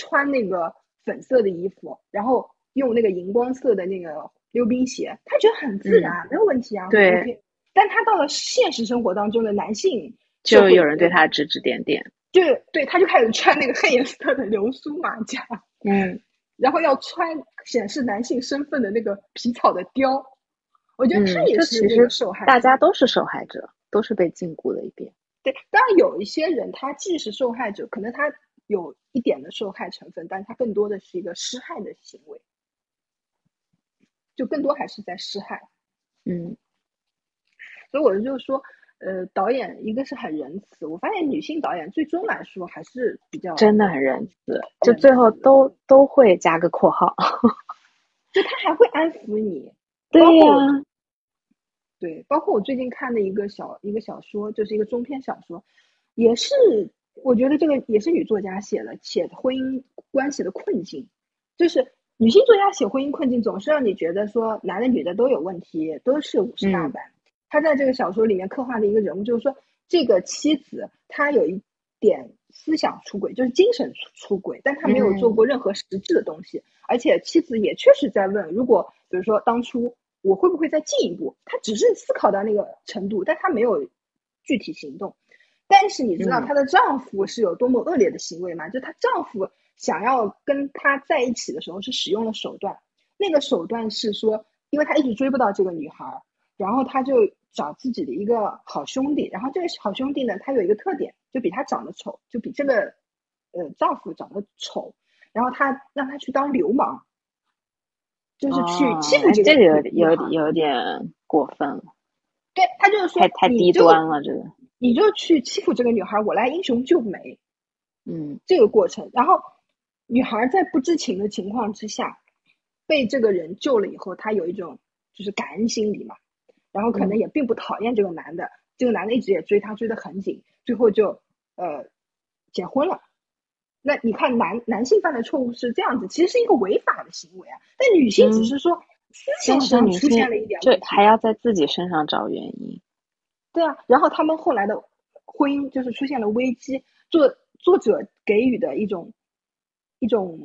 穿那个粉色的衣服，然后用那个荧光色的那个溜冰鞋，他觉得很自然，没有问题啊。对。但他到了现实生活当中的男性，就有人对他指指点点。就对，他就开始穿那个黑颜色的流苏马甲，嗯，然后要穿显示男性身份的那个皮草的貂，我觉得他也是一个受害者，大家都是受害者，都是被禁锢的一边。对，当然有一些人他既是受害者，可能他有一点的受害成分，但它更多的是一个施害的行为，就更多还是在施害。嗯，所以我就说。呃，导演一个是很仁慈，我发现女性导演最终来说还是比较真的很仁慈，就最后都都会加个括号，*laughs* 就他还会安抚你。对呀，对，包括我最近看的一个小一个小说，就是一个中篇小说，也是我觉得这个也是女作家写了，写婚姻关系的困境，就是女性作家写婚姻困境，总是让你觉得说男的女的都有问题，都是五十大板。他在这个小说里面刻画的一个人物，就是说，这个妻子她有一点思想出轨，就是精神出出轨，但她没有做过任何实质的东西。而且妻子也确实在问，如果比如说当初我会不会再进一步？她只是思考到那个程度，但她没有具体行动。但是你知道她的丈夫是有多么恶劣的行为吗？就她丈夫想要跟她在一起的时候是使用了手段，那个手段是说，因为他一直追不到这个女孩，然后他就。找自己的一个好兄弟，然后这个好兄弟呢，他有一个特点，就比他长得丑，就比这个呃丈夫长得丑，然后他让他去当流氓，就是去欺负这个，这个有有有点过分了。对他就是说太太低端了，这个你就去欺负这个女孩，我来英雄救美，嗯，这个过程，然后女孩在不知情的情况之下被这个人救了以后，她有一种就是感恩心理嘛。然后可能也并不讨厌这个男的，这个男的一直也追她，追得很紧，最后就呃结婚了。那你看男男性犯的错误是这样子，其实是一个违法的行为啊。但女性只是说思想上出现了一点，就还要在自己身上找原因。对啊，然后他们后来的婚姻就是出现了危机。作作者给予的一种一种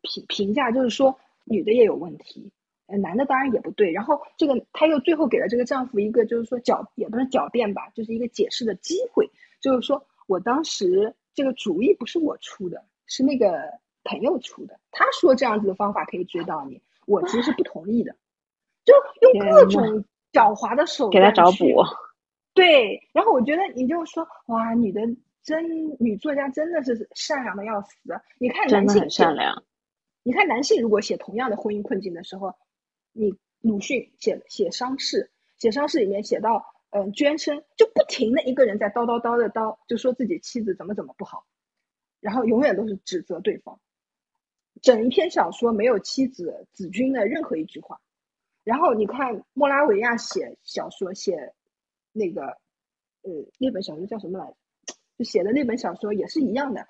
评评价就是说，女的也有问题。呃，男的当然也不对，然后这个他又最后给了这个丈夫一个就是说狡也不是狡辩吧，就是一个解释的机会，就是说我当时这个主意不是我出的，是那个朋友出的，他说这样子的方法可以追到你，我其实是不同意的，就用各种狡猾的手段给他找补。对，然后我觉得你就说哇，女的真女作家真的是善良的要死。你看男性善良，你看男性如果写同样的婚姻困境的时候，你鲁迅写写伤逝，写伤逝里面写到嗯捐身，就不停的一个人在叨叨叨的叨，就说自己妻子怎么怎么不好，然后永远都是指责对方。整一篇小说没有妻子子君的任何一句话，然后你看莫拉维亚写小说写那个呃那本小说叫什么来着？就写的那本小说也是一样的，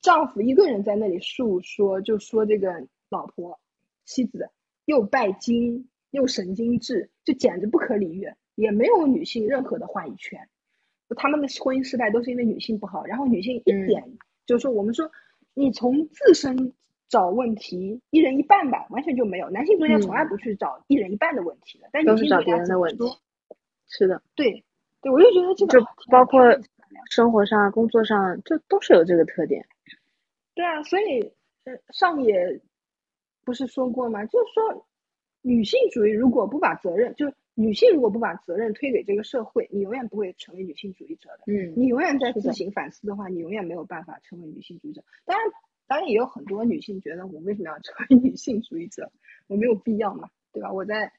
丈夫一个人在那里诉说，就说这个老婆妻子又拜金又神经质，就简直不可理喻，也没有女性任何的话语权。他们的婚姻失败都是因为女性不好，然后女性一点就是说我们说你从自身。找问题一人一半吧，完全就没有。男性作家从来不去找一人一半的问题的，但女性作家的问题。是的，对，对，我就觉得这个就包括生活上、工作上，就都是有这个特点。对啊，所以上野不是说过吗？就是说，女性主义如果不把责任，就女性如果不把责任推给这个社会，你永远不会成为女性主义者的。嗯，你永远在自行反思的话，你永远没有办法成为女性主义者。当然。当然也有很多女性觉得我为什么要成为女性主义者？我没有必要嘛，对吧？我在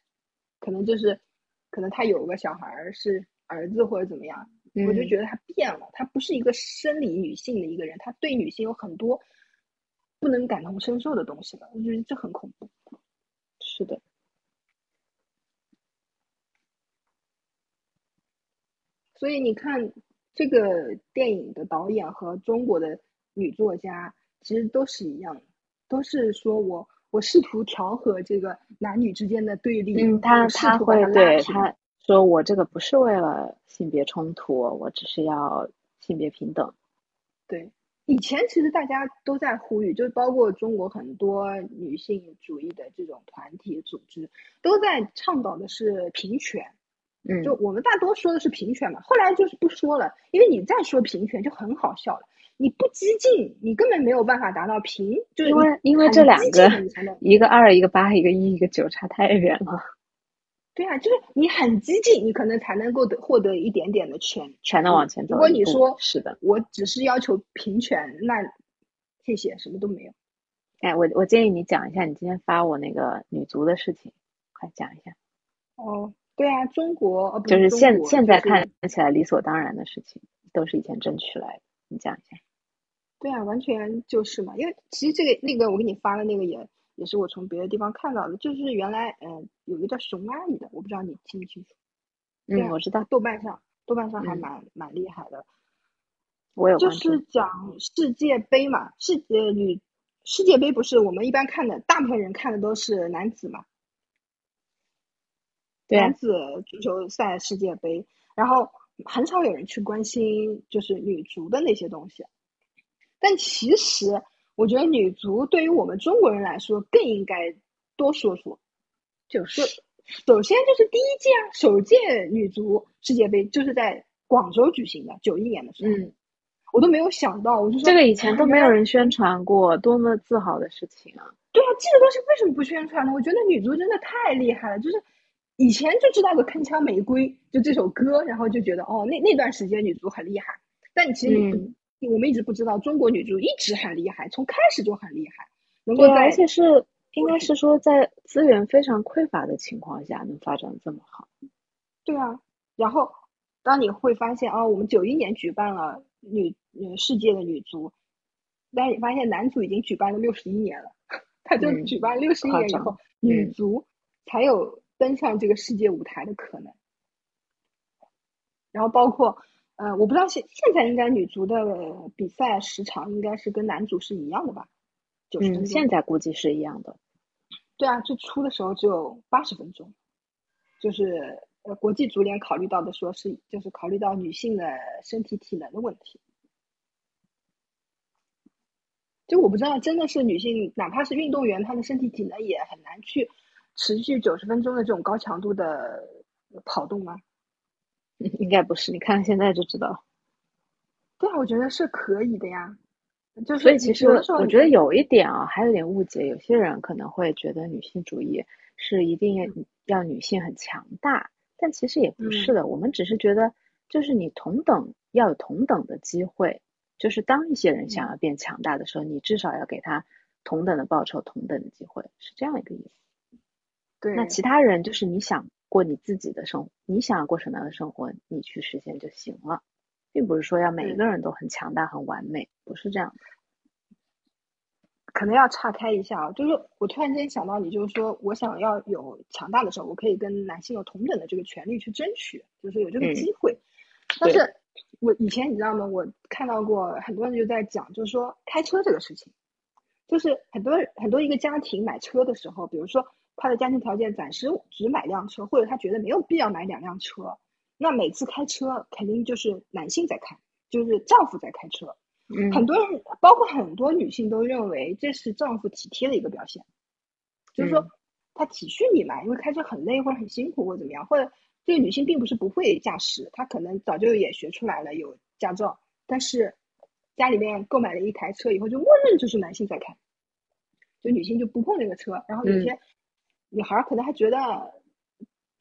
可能就是，可能她有个小孩是儿子或者怎么样，我就觉得他变了，他不是一个生理女性的一个人，他对女性有很多不能感同身受的东西了，我觉得这很恐怖。是的，所以你看这个电影的导演和中国的女作家。其实都是一样的，都是说我我试图调和这个男女之间的对立。嗯，他他会对他说我这个不是为了性别冲突，我只是要性别平等。对，以前其实大家都在呼吁，就包括中国很多女性主义的这种团体组织都在倡导的是平权。嗯，就我们大多说的是平权嘛，后来就是不说了，因为你再说平权就很好笑了。你不激进，你根本没有办法达到平，就是因为因为这两个一个二一个八一个一一个九差太远了。对啊，就是你很激进，你可能才能够得获得一点点的权，权能往前走。如果你说是的，我只是要求平权，那谢谢，什么都没有。哎，我我建议你讲一下你今天发我那个女足的事情，快讲一下。哦，对啊，中国就是现现在看起来理所当然的事情，都是以前争取来的。你讲一下。对啊，完全就是嘛，因为其实这个那个我给你发的那个也也是我从别的地方看到的，就是原来嗯有一个叫熊阿姨的，我不知道你清不清楚。嗯，我知道，豆瓣上豆瓣上还蛮蛮厉害的。我有就是讲世界杯嘛，世界女世界杯不是我们一般看的，大部分人看的都是男子嘛。对。男子足球赛世界杯，然后很少有人去关心就是女足的那些东西。但其实，我觉得女足对于我们中国人来说更应该多说说。就是首先就是第一届啊，首届女足世界杯就是在广州举行的，九一年的时候。嗯，我都没有想到，我就说这个以前都没有人宣传过，多么自豪的事情啊！对啊，这个东西为什么不宣传呢？我觉得女足真的太厉害了，就是以前就知道个铿锵玫瑰就这首歌，然后就觉得哦，那那段时间女足很厉害，但其实你。我们一直不知道中国女足一直很厉害，从开始就很厉害，能够在而且是应该是说在资源非常匮乏的情况下能发展这么好。对啊，然后当你会发现啊，我们九一年举办了女呃世界的女足，但你发现男足已经举办了六十一年了，*laughs* 他就举办六十一年以后，女足才有登上这个世界舞台的可能。然后包括。呃，我不知道现现在应该女足的比赛时长应该是跟男足是一样的吧？九十分钟。现在估计是一样的。对啊，最初的时候只有八十分钟，就是呃，国际足联考虑到的说是，就是考虑到女性的身体体能的问题。就我不知道，真的是女性，哪怕是运动员，她的身体体能也很难去持续九十分钟的这种高强度的跑动吗？*laughs* 应该不是，你看现在就知道。对啊，我觉得是可以的呀。就是所以其实我觉得有一点啊，还有点误解，有些人可能会觉得女性主义是一定嗯要女性很强大，但其实也不嗯是的。我们只是觉得，就是你同等要有同等的机会，就是当一些人想嗯要变强大的时候，你至少要给他同等的报酬、同等的机会，是这样一个意思。对那其他人就是你想过你自己的生活，你想要过什么样的生活，你去实现就行了，并不是说要每一个人都很强大、很完美，不是这样的。可能要岔开一下啊，就是我突然间想到你，就是说我想要有强大的时候，我可以跟男性有同等的这个权利去争取，就是有这个嗯机会。但是我以前你知道吗？我看到过很多人就在讲，就是说开车这个事情，就是很多很多一个家庭买车的时候，比如说他的家庭条件暂时只买辆车，或者他觉得没有必要买两辆车，那每次开车肯定就是男性在开，就是丈夫在开车。嗯，很多人，包括很多女性都认为这是丈夫体贴的一个表现，就是说嗯。他体恤你嘛，因为开车很累或者很辛苦或者怎么样，或者这个女性并不是不会驾驶，她可能早就也学出来了有驾照，但是家里面购买了一台车以后，就默认就是男性在开，就女性就不碰这个车，然后有嗯。些女孩儿可能还觉得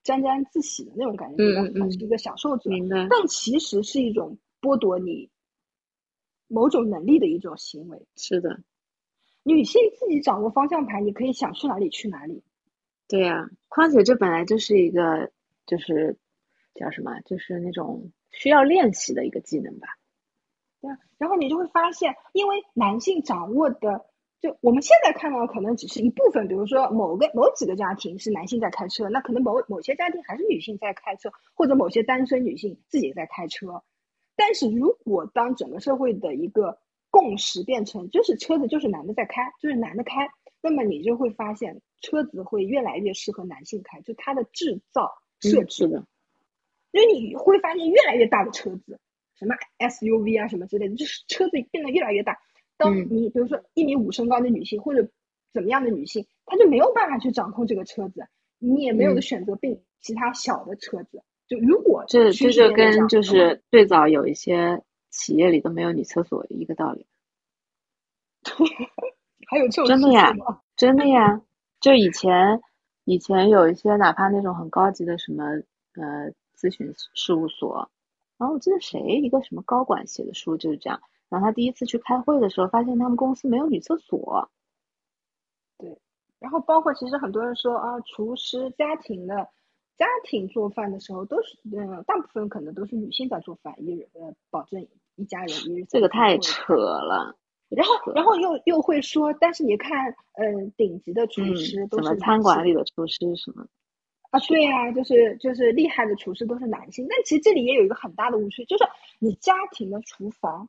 沾沾自喜的那种感觉，嗯嗯嗯她是一个享受者，但其实是一种剥夺你某种能力的一种行为。是的，女性自己掌握方向盘，你可以想去哪里去哪里。对呀、况且这本来就是一个就是叫什么，就是那种需要练习的一个技能吧。对啊，然后你就会发现，因为男性掌握的，就我们现在看到可能只是一部分，比如说某个某几个家庭是男性在开车，那可能某某些家庭还是女性在开车，或者某些单身女性自己在开车。但是如果当整个社会的一个共识变成就是车子就是男的在开，就是男的开，那么你就会发现车子会越来越适合男性开，就它的制造设置的，因为你会发现越来越大的车子，什么 SUV 啊什么之类的，就是车子变得越来越大。当嗯你比如说一米五身高的女性或者怎么样的女性，她就没有办法去掌控这个车子，你也没有选择并其他小的车子。就如果这这就跟就是最早有一些企业里都没有女厕所一个道理。*laughs* 还有这种真的呀？真的呀，就以前以前有一些哪怕那种很高级的什么呃咨询事务所，然后我记得谁一个什么高管写的书就是这样，然后他第一次去开会的时候，发现他们公司没有女厕所，对然后包括其实很多人说啊，厨师家庭的家庭做饭的时候都是，嗯，大部分可能都是女性在做饭，一人呃保证一家人一日这个太扯了。然后然后又又会说，但是你看，嗯，顶级的厨嗯，师都是什么餐馆里的厨师什么，啊，对呀、就是就是厉害的厨师都是男性，但其实这里也有一个很大的误区，就是你家庭的厨房，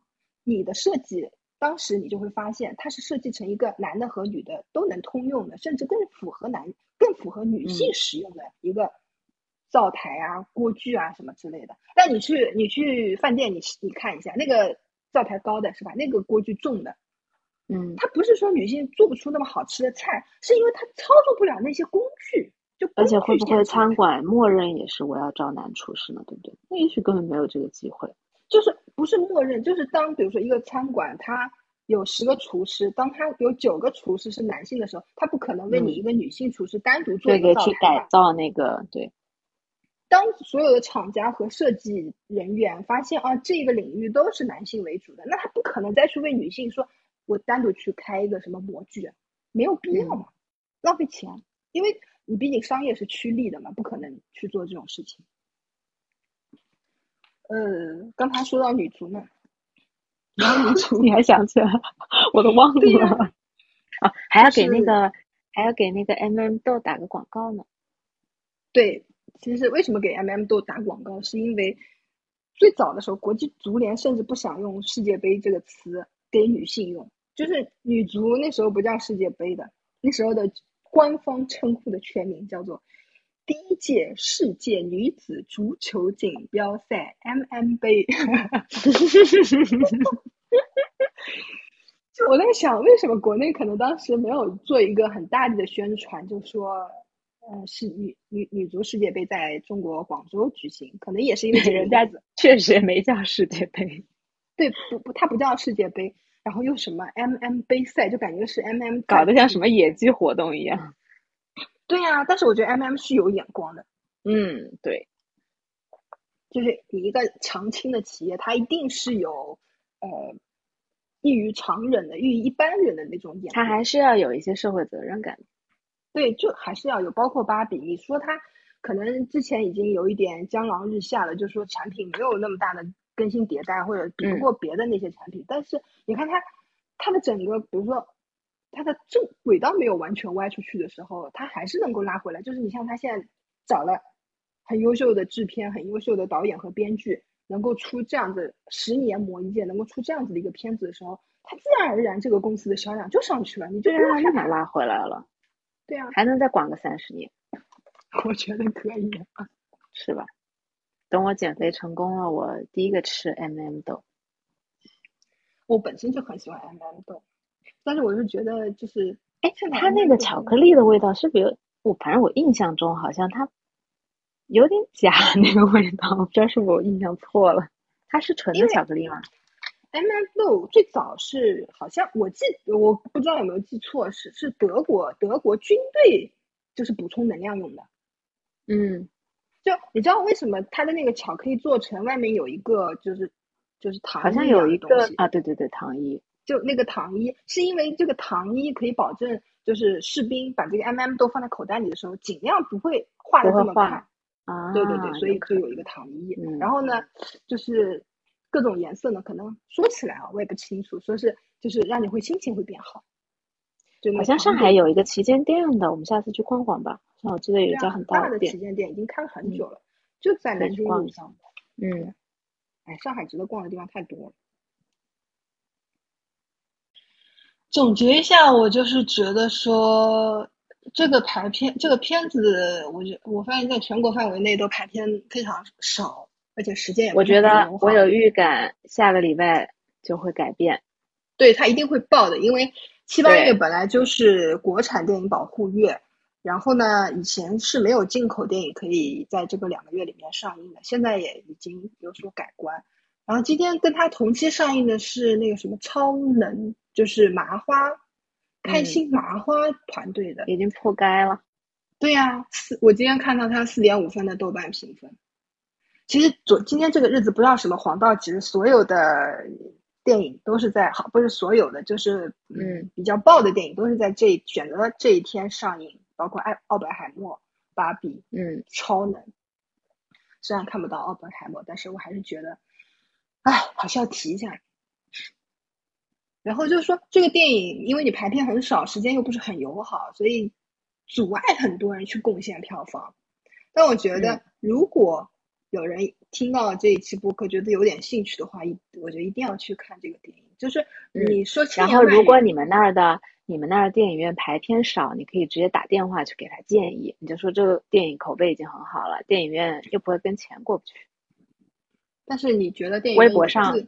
你的设计，当时你就会发现它是设计成一个男的和女的都能通用的，甚至更符合男更符合女性嗯使用的一个灶台啊、锅具啊什么之类的。但你去你去饭店，你你看一下那个灶台高的是吧？那个锅具重的。嗯，它不是说女性做不出那么好吃的菜，是因为她操作不了那些工具，就而且会不会餐馆默认也是我要招男厨师呢？对不对？那也许根本没有这个机会。就是不是默认，就是当比如说一个餐馆它有十个厨师，当他有九个厨师是男性的时候，他不可能为你嗯一个女性厨师单独做一个灶去。改造那个，对，当所有的厂家和设计人员发现啊，这个领域都是男性为主的，那他不可能再去为女性说，我单独去开一个什么模具，没有必要嗯嘛，浪费钱，因为你毕竟商业是趋利的嘛，不可能去做这种事情。呃，刚才说到女足呢，然后女足你还想起来，我都忘了。啊，还要给那个，还要给那个 M M 豆打个广告呢。对，其实为什么给 MM 豆打广告，是因为最早的时候，国际足联甚至不想用世界杯这个词给女性用，就是女足那时候不叫世界杯的，那时候的官方称呼的全名叫做第一届世界女子足球锦标赛 MM 杯。就我在想，为什么国内可能当时没有做一个很大力的宣传，就说，呃，是女女女足世界杯在中国广州举行，可能也是因为人家 *laughs* 确实也没叫世界杯。对不不，它不叫世界杯。然后又什么 MM 杯赛，就感觉是 MM 搞得像什么野鸡活动一样。对呀、但是我觉得 MM 是有眼光的，嗯，对，就是你一个长青的企业，它一定是有呃异于常人的、异于一般人的那种眼光。他还是要有一些社会责任感。对，就还是要有，包括芭比，你说它可能之前已经有一点江郎日下了，就是说产品没有那么大的更新迭代，或者比不嗯过别的那些产品，但是你看它它的整个，比如说它的正轨道没有完全歪出去的时候，它还是能够拉回来。就是你像它现在找了很优秀的制片、很优秀的导演和编剧，能够出这样子十年磨一剑，能够出这样子的一个片子的时候，它自然而然这个公司的销量就上去了，你就。立马拉回来了，对啊，还能再管个三十年，*laughs* 我觉得可以。是吧？等我减肥成功了，我第一个吃 MM 豆。我本身就很喜欢 M M 豆，但是我是觉得就是，哎它那 MM 个巧克力的味道是不是？我反正我印象中好像它有点假那个味道，我不知道是不是我印象错了。它是纯的巧克力吗？M M 豆最早是好像我记我不知道有没有记错，是是德国德国军队就是补充能量用的。嗯，就你知道为什么它的那个巧克力做成外面有一个就是就是糖好像有一的东西个啊，对对对，糖衣。就那个糖衣，是因为这个糖衣可以保证，就是士兵把这个 MM 都放在口袋里的时候，尽量不会化的这么快。啊，对对对，所以有可能就有一个糖衣。嗯然后呢，就是各种颜色呢，可能说起来啊，我也不清楚，说是就是让你会心情会变好。就好像上海有一个旗舰店的，我们下次去逛逛吧。好像我记得有一家很大的旗。舰店，已经开了很久了，就在南京路上。嗯，哎，上海值得逛的地方太多了。总结一下，我就是觉得说，这个排片这个片子，我觉我发现在全国范围内都排片非常少，而且时间也不是我觉得我有预感，下个礼拜就会改变。对它一定会爆的，因为七八月本来就是国产电影保护月，然后呢，以前是没有进口电影可以在这个两个月里面上映的，现在也已经有所改观。然后今天跟他同期上映的是那个什么超能，就是麻花，开嗯心麻花团队的。已经破该了。对呀、四我今天看到它四点五分的豆瓣评分。其实昨今天这个日子不知道什么黄道吉日，所有的电影都是在好，不是所有的，就是嗯比较爆的电影都是在这选择这一天上映，包括爱奥本海默、芭比、嗯，超能。虽然看不到奥本海默，但是我还是觉得，哎，好像要提一下。然后就是说，这个电影因为你排片很少，时间又不是很友好，所以阻碍很多人去贡献票房。但我觉得嗯，如果有人听到这一期播客觉得有点兴趣的话，一我觉得一定要去看这个电影。就是你说千然后如果你们那儿的你们那儿电影院排片少，你可以直接打电话去给他建议，你就说这个电影口碑已经很好了，电影院又不会跟钱过不去。但是你觉得电影微博上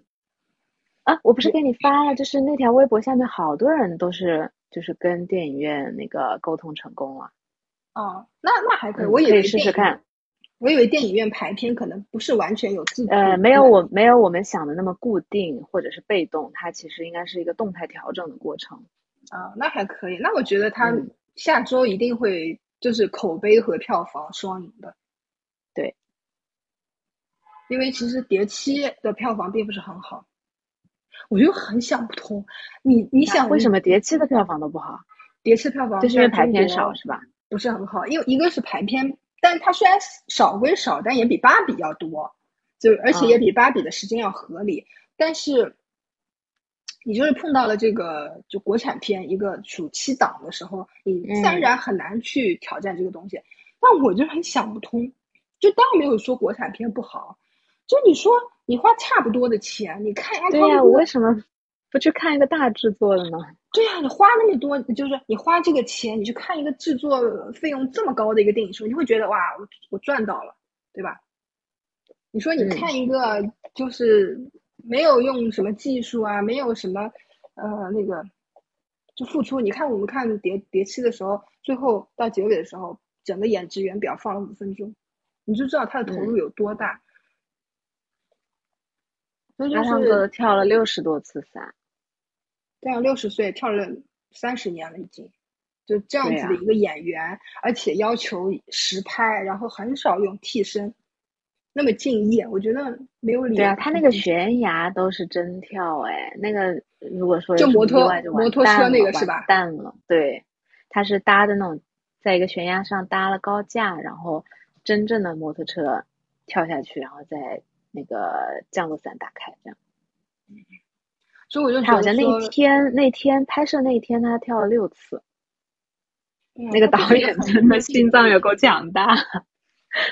啊，我不是给你发了，就是那条微博下面好多人都是就是跟电影院那个沟通成功了，哦，那那还可以。嗯我以可以试为电影试看。我以为电影院排片可能不是完全有自主呃，没有我没有我们想的那么固定或者是被动，它其实应该是一个动态调整的过程。啊，那还可以。那我觉得他嗯下周一定会就是口碑和票房双赢的。对，因为其实《碟七》的票房并不是很好，我就很想不通。你你想为什么碟七的票房都不好？碟七票房就是因为排片少是吧？不是很好，因为一个是排片，但它虽然少归少，但也比芭比要多，就而且也嗯比芭比的时间要合理。但是你就是碰到了这个就国产片一个暑期档的时候，你自然而嗯然很难去挑战这个东西。但我就很想不通，就当然没有说国产片不好，就你说你花差不多的钱，你看安对呀、涛哥我为什么不去看一个大制作的呢？对呀、你花那么多，就是你花这个钱，你去看一个制作费用这么高的一个电影时候，你会觉得哇，我我赚到了，对吧？你说你嗯看一个就是没有用什么技术啊，没有什么呃那个就付出，你看我们看碟碟七的时候，最后到结尾的时候，整个演职员表放了五分钟，你就知道他的投入有多大。所以就阿汤是哥跳了六十多次伞，对啊，六十岁跳了三十年了，已经就这样子的一个演员，而且要求实拍，然后很少用替身，那么敬业，我觉得没有理由。对啊，他那个悬崖都是真跳，哎，那个如果说就摩托摩托车那个是吧？淡了，对，他是搭的那种，在一个悬崖上搭了高架，然后真正的摩托车跳下去，然后再那个降落伞打开，这样。所以我就他好像那天那天拍摄那一天他跳了六次，那个导演真的心脏有够强大，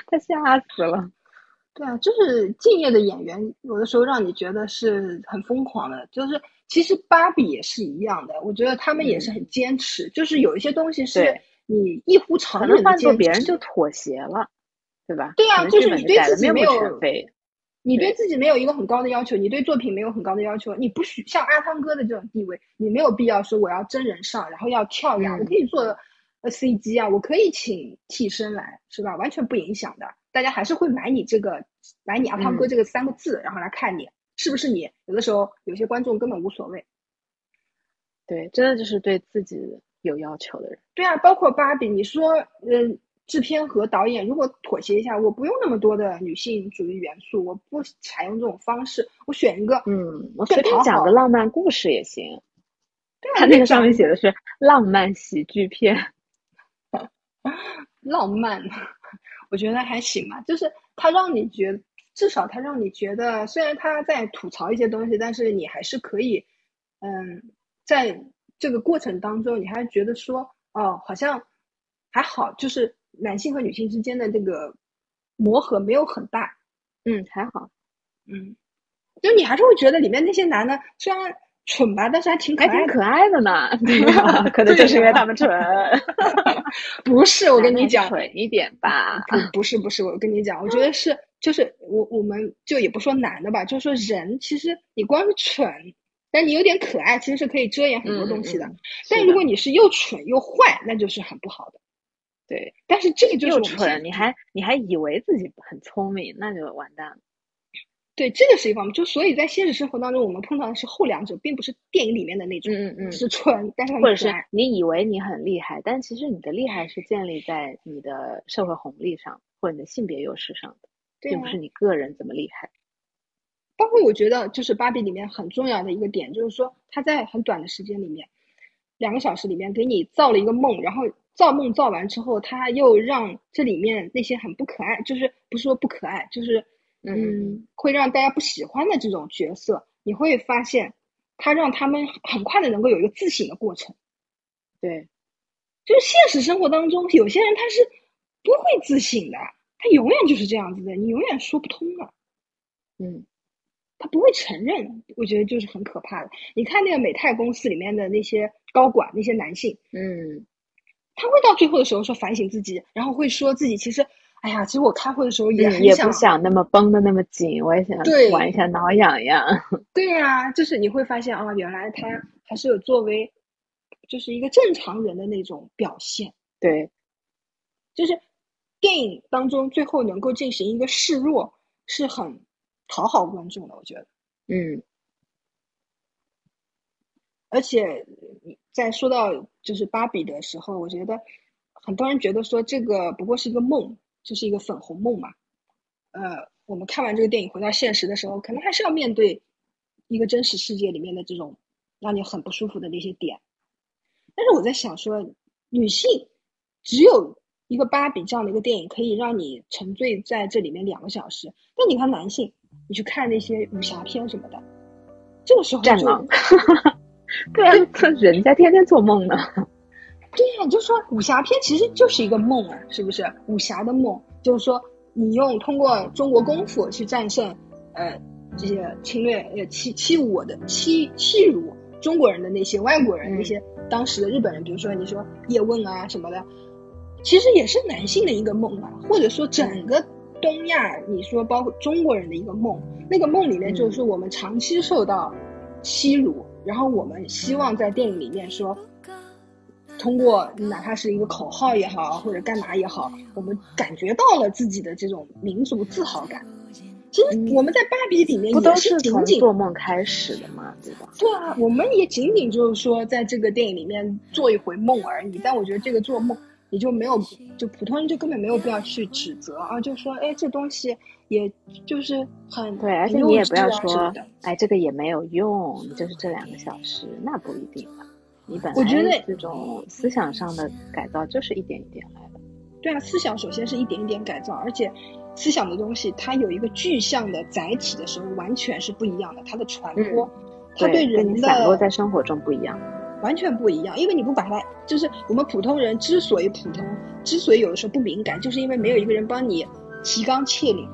他吓死了。*laughs* 对啊，就是敬业的演员，有的时候让你觉得是很疯狂的。就是其实芭比也是一样的，我觉得他们也是很坚持。就是有一些东西是你一乎常人的换做别人就妥协了，对吧？对啊，就是你对自己没有。你对自己没有一个很高的要求，你对作品没有很高的要求，你不许像阿汤哥的这种地位，你没有必要说我要真人上，然后要跳呀，我可以做呃 CG 啊，我可以请替身来，是吧？完全不影响的，大家还是会买你这个，买你阿汤哥这个三个字，然后来看你是不是你。有的时候有些观众根本无所谓，对，真的就是对自己有要求的人。对啊，包括芭比，你说，嗯。制片和导演如果妥协一下，我不用那么多的女性主义元素，我不采用这种方式，我选一个，嗯，我随便讲个浪漫故事也行。他那个上面写的是浪漫喜剧片，*laughs* 浪漫，我觉得还行吧。就是他让你觉，至少他让你觉得，虽然他在吐槽一些东西，但是你还是可以，嗯，在这个过程当中，你还是觉得说，哦，好像还好，就是。男性和女性之间的这个磨合没有很大，嗯，还好，嗯，就你还是会觉得里面那些男的虽然蠢吧，但是还挺还挺可爱的呢，*laughs* 对吧？可能就是因为他们蠢。*laughs* 不是，我跟你讲，蠢一点吧。不，不是，不是，我跟你讲，我觉得是，就是我，我们就也不说男的吧，就是说人，其实你光是蠢，但你有点可爱，其实是可以遮掩很多东西的。但如果你是又蠢又坏，那就是很不好的。对，但是这个就是蠢，你还你还以为自己很聪明，那就完蛋了。对，这个是一方面，就所以在现实生活当中，我们碰到的是后两者，并不是电影里面的那种，嗯嗯嗯，是蠢，但是或者是你以为你很厉害，但其实你的厉害是建立在你的社会红利上，或者你的性别优势上的，并不是你个人怎么厉害。包括我觉得，就是芭比里面很重要的一个点，就是说他在很短的时间里面，两个小时里面给你造了一个梦，然后。造梦造完之后，他又让这里面那些很不可爱，就是不是说不可爱，就是嗯，会让大家不喜欢的这种角色，你会发现，他让他们很快的能够有一个自省的过程。对，就是现实生活当中，有些人他是不会自省的，他永远就是这样子的，你永远说不通的。嗯，他不会承认，我觉得就是很可怕的。你看那个美泰公司里面的那些高管，那些男性，嗯。他会到最后的时候说反省自己，然后会说自己其实，哎呀，其实我开会的时候也也不想那么绷的那么紧，我也想玩一下挠痒痒。*laughs* 对呀，就是你会发现啊，原来他还是有作为，就是一个正常人的那种表现。对，就是电影当中最后能够进行一个示弱，是很讨好观众的，我觉得。嗯。而且，在说到就是芭比的时候，我觉得很多人觉得说这个不过是一个梦，就是一个粉红梦嘛。呃，我们看完这个电影回到现实的时候，可能还是要面对一个真实世界里面的这种让你很不舒服的那些点。但是我在想说，女性只有一个芭比这样的一个电影可以让你沉醉在这里面两个小时，但你看男性，你去看那些武侠片什么的，这个时候战狼。*laughs* *laughs* 对啊，人家天天做梦呢。*laughs* 对呀，就说武侠片其实就是一个梦啊，是不是？武侠的梦就是说，你用通过中国功夫去战胜呃这些侵略呃欺欺侮我的欺欺辱中国人的那些外国人那些当时的日本人，比如说你说叶问啊什么的，其实也是男性的一个梦啊，或者说整个东亚，你说包括中国人的一个梦，那个梦里面就是说我们长期受到欺辱。然后我们希望在电影里面说，通过哪怕是一个口号也好，或者干嘛也好，我们感觉到了自己的这种民族自豪感。其实我们在芭比里面不都也是从仅仅做梦开始的吗？对吧？对啊，我们也仅仅就是说在这个电影里面做一回梦而已。但我觉得这个做梦，你就没有，就普通人就根本没有必要去指责啊，就说哎，这东西也就是很对，而且你也不要说的，哎，这个也没有用，你就是这两个小时，那不一定吧。你本我觉得来这种思想上的改造就是一点一点来的。对啊，思想首先是一点一点改造，而且思想的东西它有一个具象的载体的时候，完全是不一样的，它的传播，它嗯对，人的散落在生活中不一样。完全不一样，因为你不把它，就是我们普通人之所以普通，之所以有的时候不敏感，就是因为没有一个人帮你提纲挈领。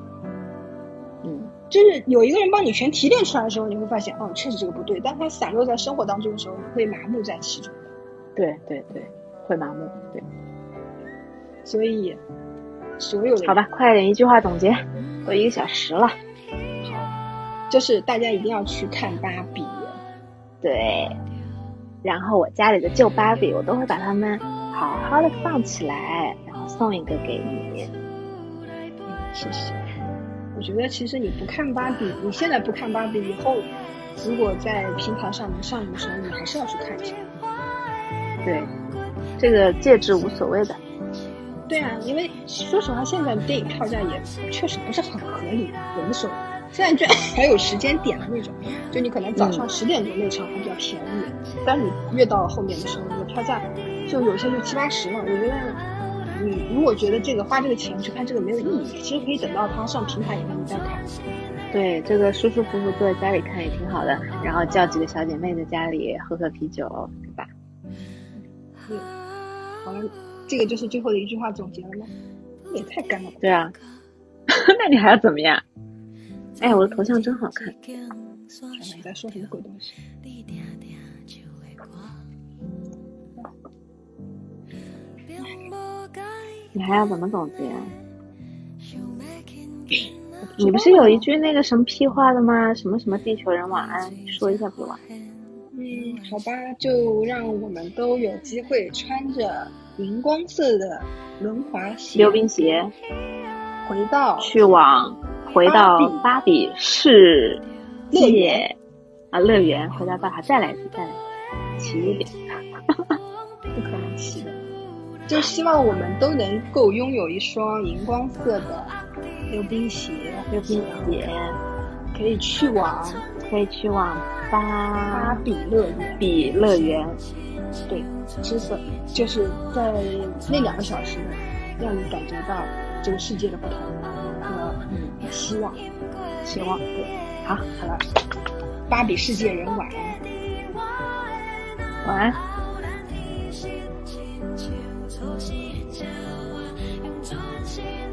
嗯，就是有一个人帮你全提炼出来的时候，你会发现，哦，确实这个不对。但它散落在生活当中的时候，你会麻木在其中的。对对对，会麻木。对，所以，所有的好吧，快点一句话总结，都一个小时了。好就是大家一定要去看芭比。对，然后我家里的旧芭比，我都会把它们好好的放起来，然后送一个给你。嗯，谢谢。我觉得其实你不看芭比，你现在不看芭比，以后如果在平台上能上映的时候，你还是要去看一下。对，这个戒指无所谓的。对啊，因为说实话，现在电影票价也确实不是很合理，有的时候现在居然 *laughs* 还有时间点的那种，就你可能早上十点钟那场还比较便宜，但你越到后面的时候，你的票价就有些就七八十了。我觉得你如果觉得这个花这个钱去看这个没有意义，其实可以等到它上平台以后你再看。对，这个舒舒服服坐在家里看也挺好的，然后叫几个小姐妹在家里喝喝啤酒，对吧？嗯，好了，这个就是最后的一句话总结了吗？也太干了吧。对啊，*laughs* 那你还要怎么样？哎，我的头像真好看。你在说什么鬼东西？你还要怎么总结？你不是有一句那个什么屁话的吗？什么什么地球人晚安，说一下不晚？嗯，好吧，就让我们都有机会穿着荧光色的轮滑鞋、溜冰鞋，回到去往回到芭比世界啊乐园，回到大海，再来一次，再来齐一点。*laughs* 不可能骑的，就希望我们都能够拥有一双荧光色的溜冰鞋，溜冰鞋可以去往可以去往芭芭比乐园。比乐园。对，之所就是在那两个小时，让你感觉到这个世界的不同和，希望。希望对。好，好了，芭比世界人晚安。晚安。she